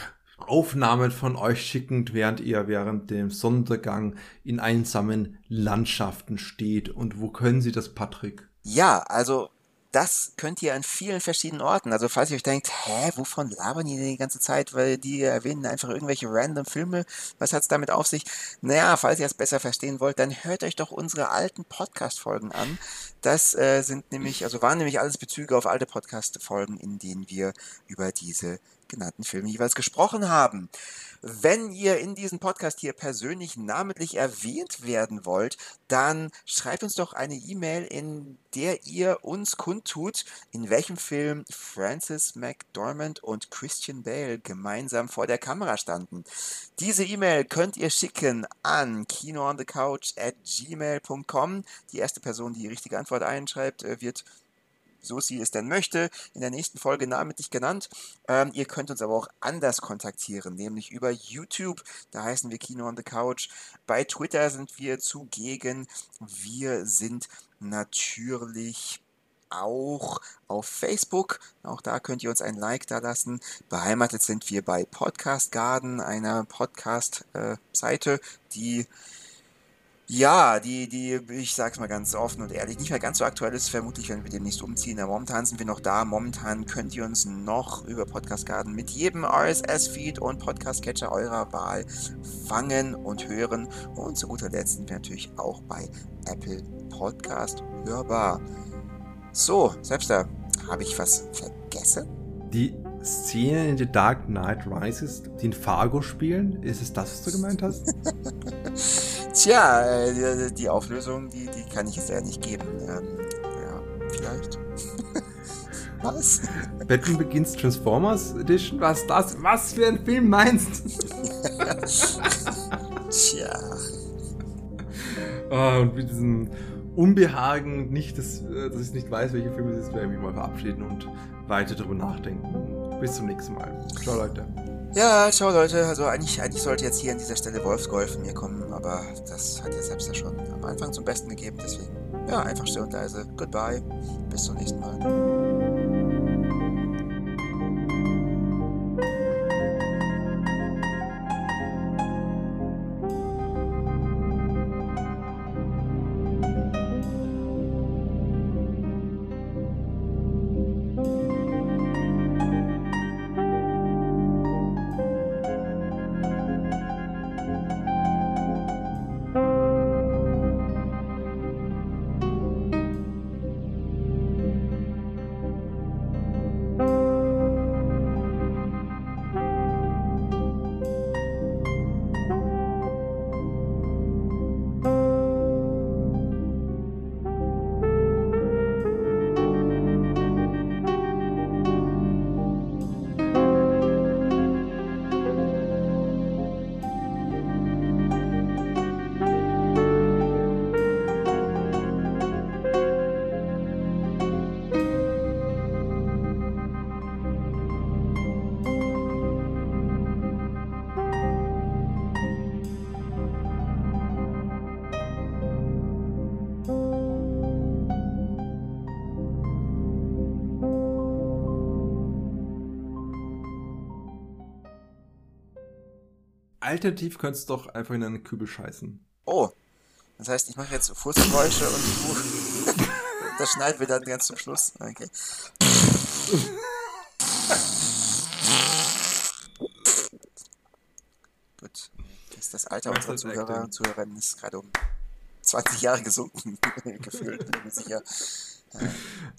Aufnahmen von euch schickend, während ihr während dem Sondergang in einsamen Landschaften steht. Und wo können Sie das, Patrick? Ja, also das könnt ihr an vielen verschiedenen Orten. Also falls ihr euch denkt, hä, wovon labern die die ganze Zeit? Weil die erwähnen einfach irgendwelche random Filme. Was hat's damit auf sich? Naja, falls ihr es besser verstehen wollt, dann hört euch doch unsere alten Podcast-Folgen an. Das äh, sind nämlich, also waren nämlich alles Bezüge auf alte Podcast-Folgen, in denen wir über diese genannten Filme jeweils gesprochen haben. Wenn ihr in diesem Podcast hier persönlich namentlich erwähnt werden wollt, dann schreibt uns doch eine E-Mail, in der ihr uns kundtut, in welchem Film Francis McDormand und Christian Bale gemeinsam vor der Kamera standen. Diese E-Mail könnt ihr schicken an kinoonthecouch at gmail.com. Die erste Person, die die richtige Antwort einschreibt, äh, wird so sie es denn möchte, in der nächsten Folge namentlich genannt. Ähm, ihr könnt uns aber auch anders kontaktieren, nämlich über YouTube. Da heißen wir Kino on the Couch. Bei Twitter sind wir zugegen. Wir sind natürlich auch auf Facebook. Auch da könnt ihr uns ein Like da lassen. Beheimatet sind wir bei Podcast Garden, einer Podcast-Seite, äh, die Ja, die, die, ich sag's mal ganz offen und ehrlich, nicht mehr ganz so aktuell ist, vermutlich, wenn wir demnächst umziehen. Aber momentan sind wir noch da. Momentan könnt ihr uns noch über Podcast Garden mit jedem RSS-Feed und Podcast-Catcher eurer Wahl fangen und hören. Und zu guter Letzt sind wir natürlich auch bei Apple Podcast hörbar. So, selbst da, habe ich was vergessen? Die Szene in The Dark Knight Rises, die in Fargo spielen, ist es das, was du gemeint hast? Tja, äh, die, die, Auflösung, die, die kann ich jetzt ja nicht geben. Ähm, ja, vielleicht. was? Batman Begins Transformers Edition? Was das? Was für ein Film meinst du? Tja. Oh, und mit diesem Unbehagen, nicht, dass, äh, dass ich nicht weiß, welche Filme es ist, werde ich mich mal verabschieden und weiter darüber nachdenken. Bis zum nächsten Mal. Ciao, Leute. Ja, ciao Leute. Also eigentlich, eigentlich sollte jetzt hier an dieser Stelle Wolfsgolf von mir kommen, aber das hat ja selbst ja schon am Anfang zum Besten gegeben. Deswegen, ja, einfach still und leise. Goodbye. Bis zum nächsten Mal. Alternativ könntest du doch einfach in einen Kübel scheißen. Oh. Das heißt, ich mache jetzt Fußgeräusche und du. das schneiden wir dann ganz zum Schluss. Okay. Gut. Das, ist das Alter unserer Zuhörer und Zuhörerinnen ist gerade um 20 Jahre gesunken, gefühlt, bin ich mir sicher.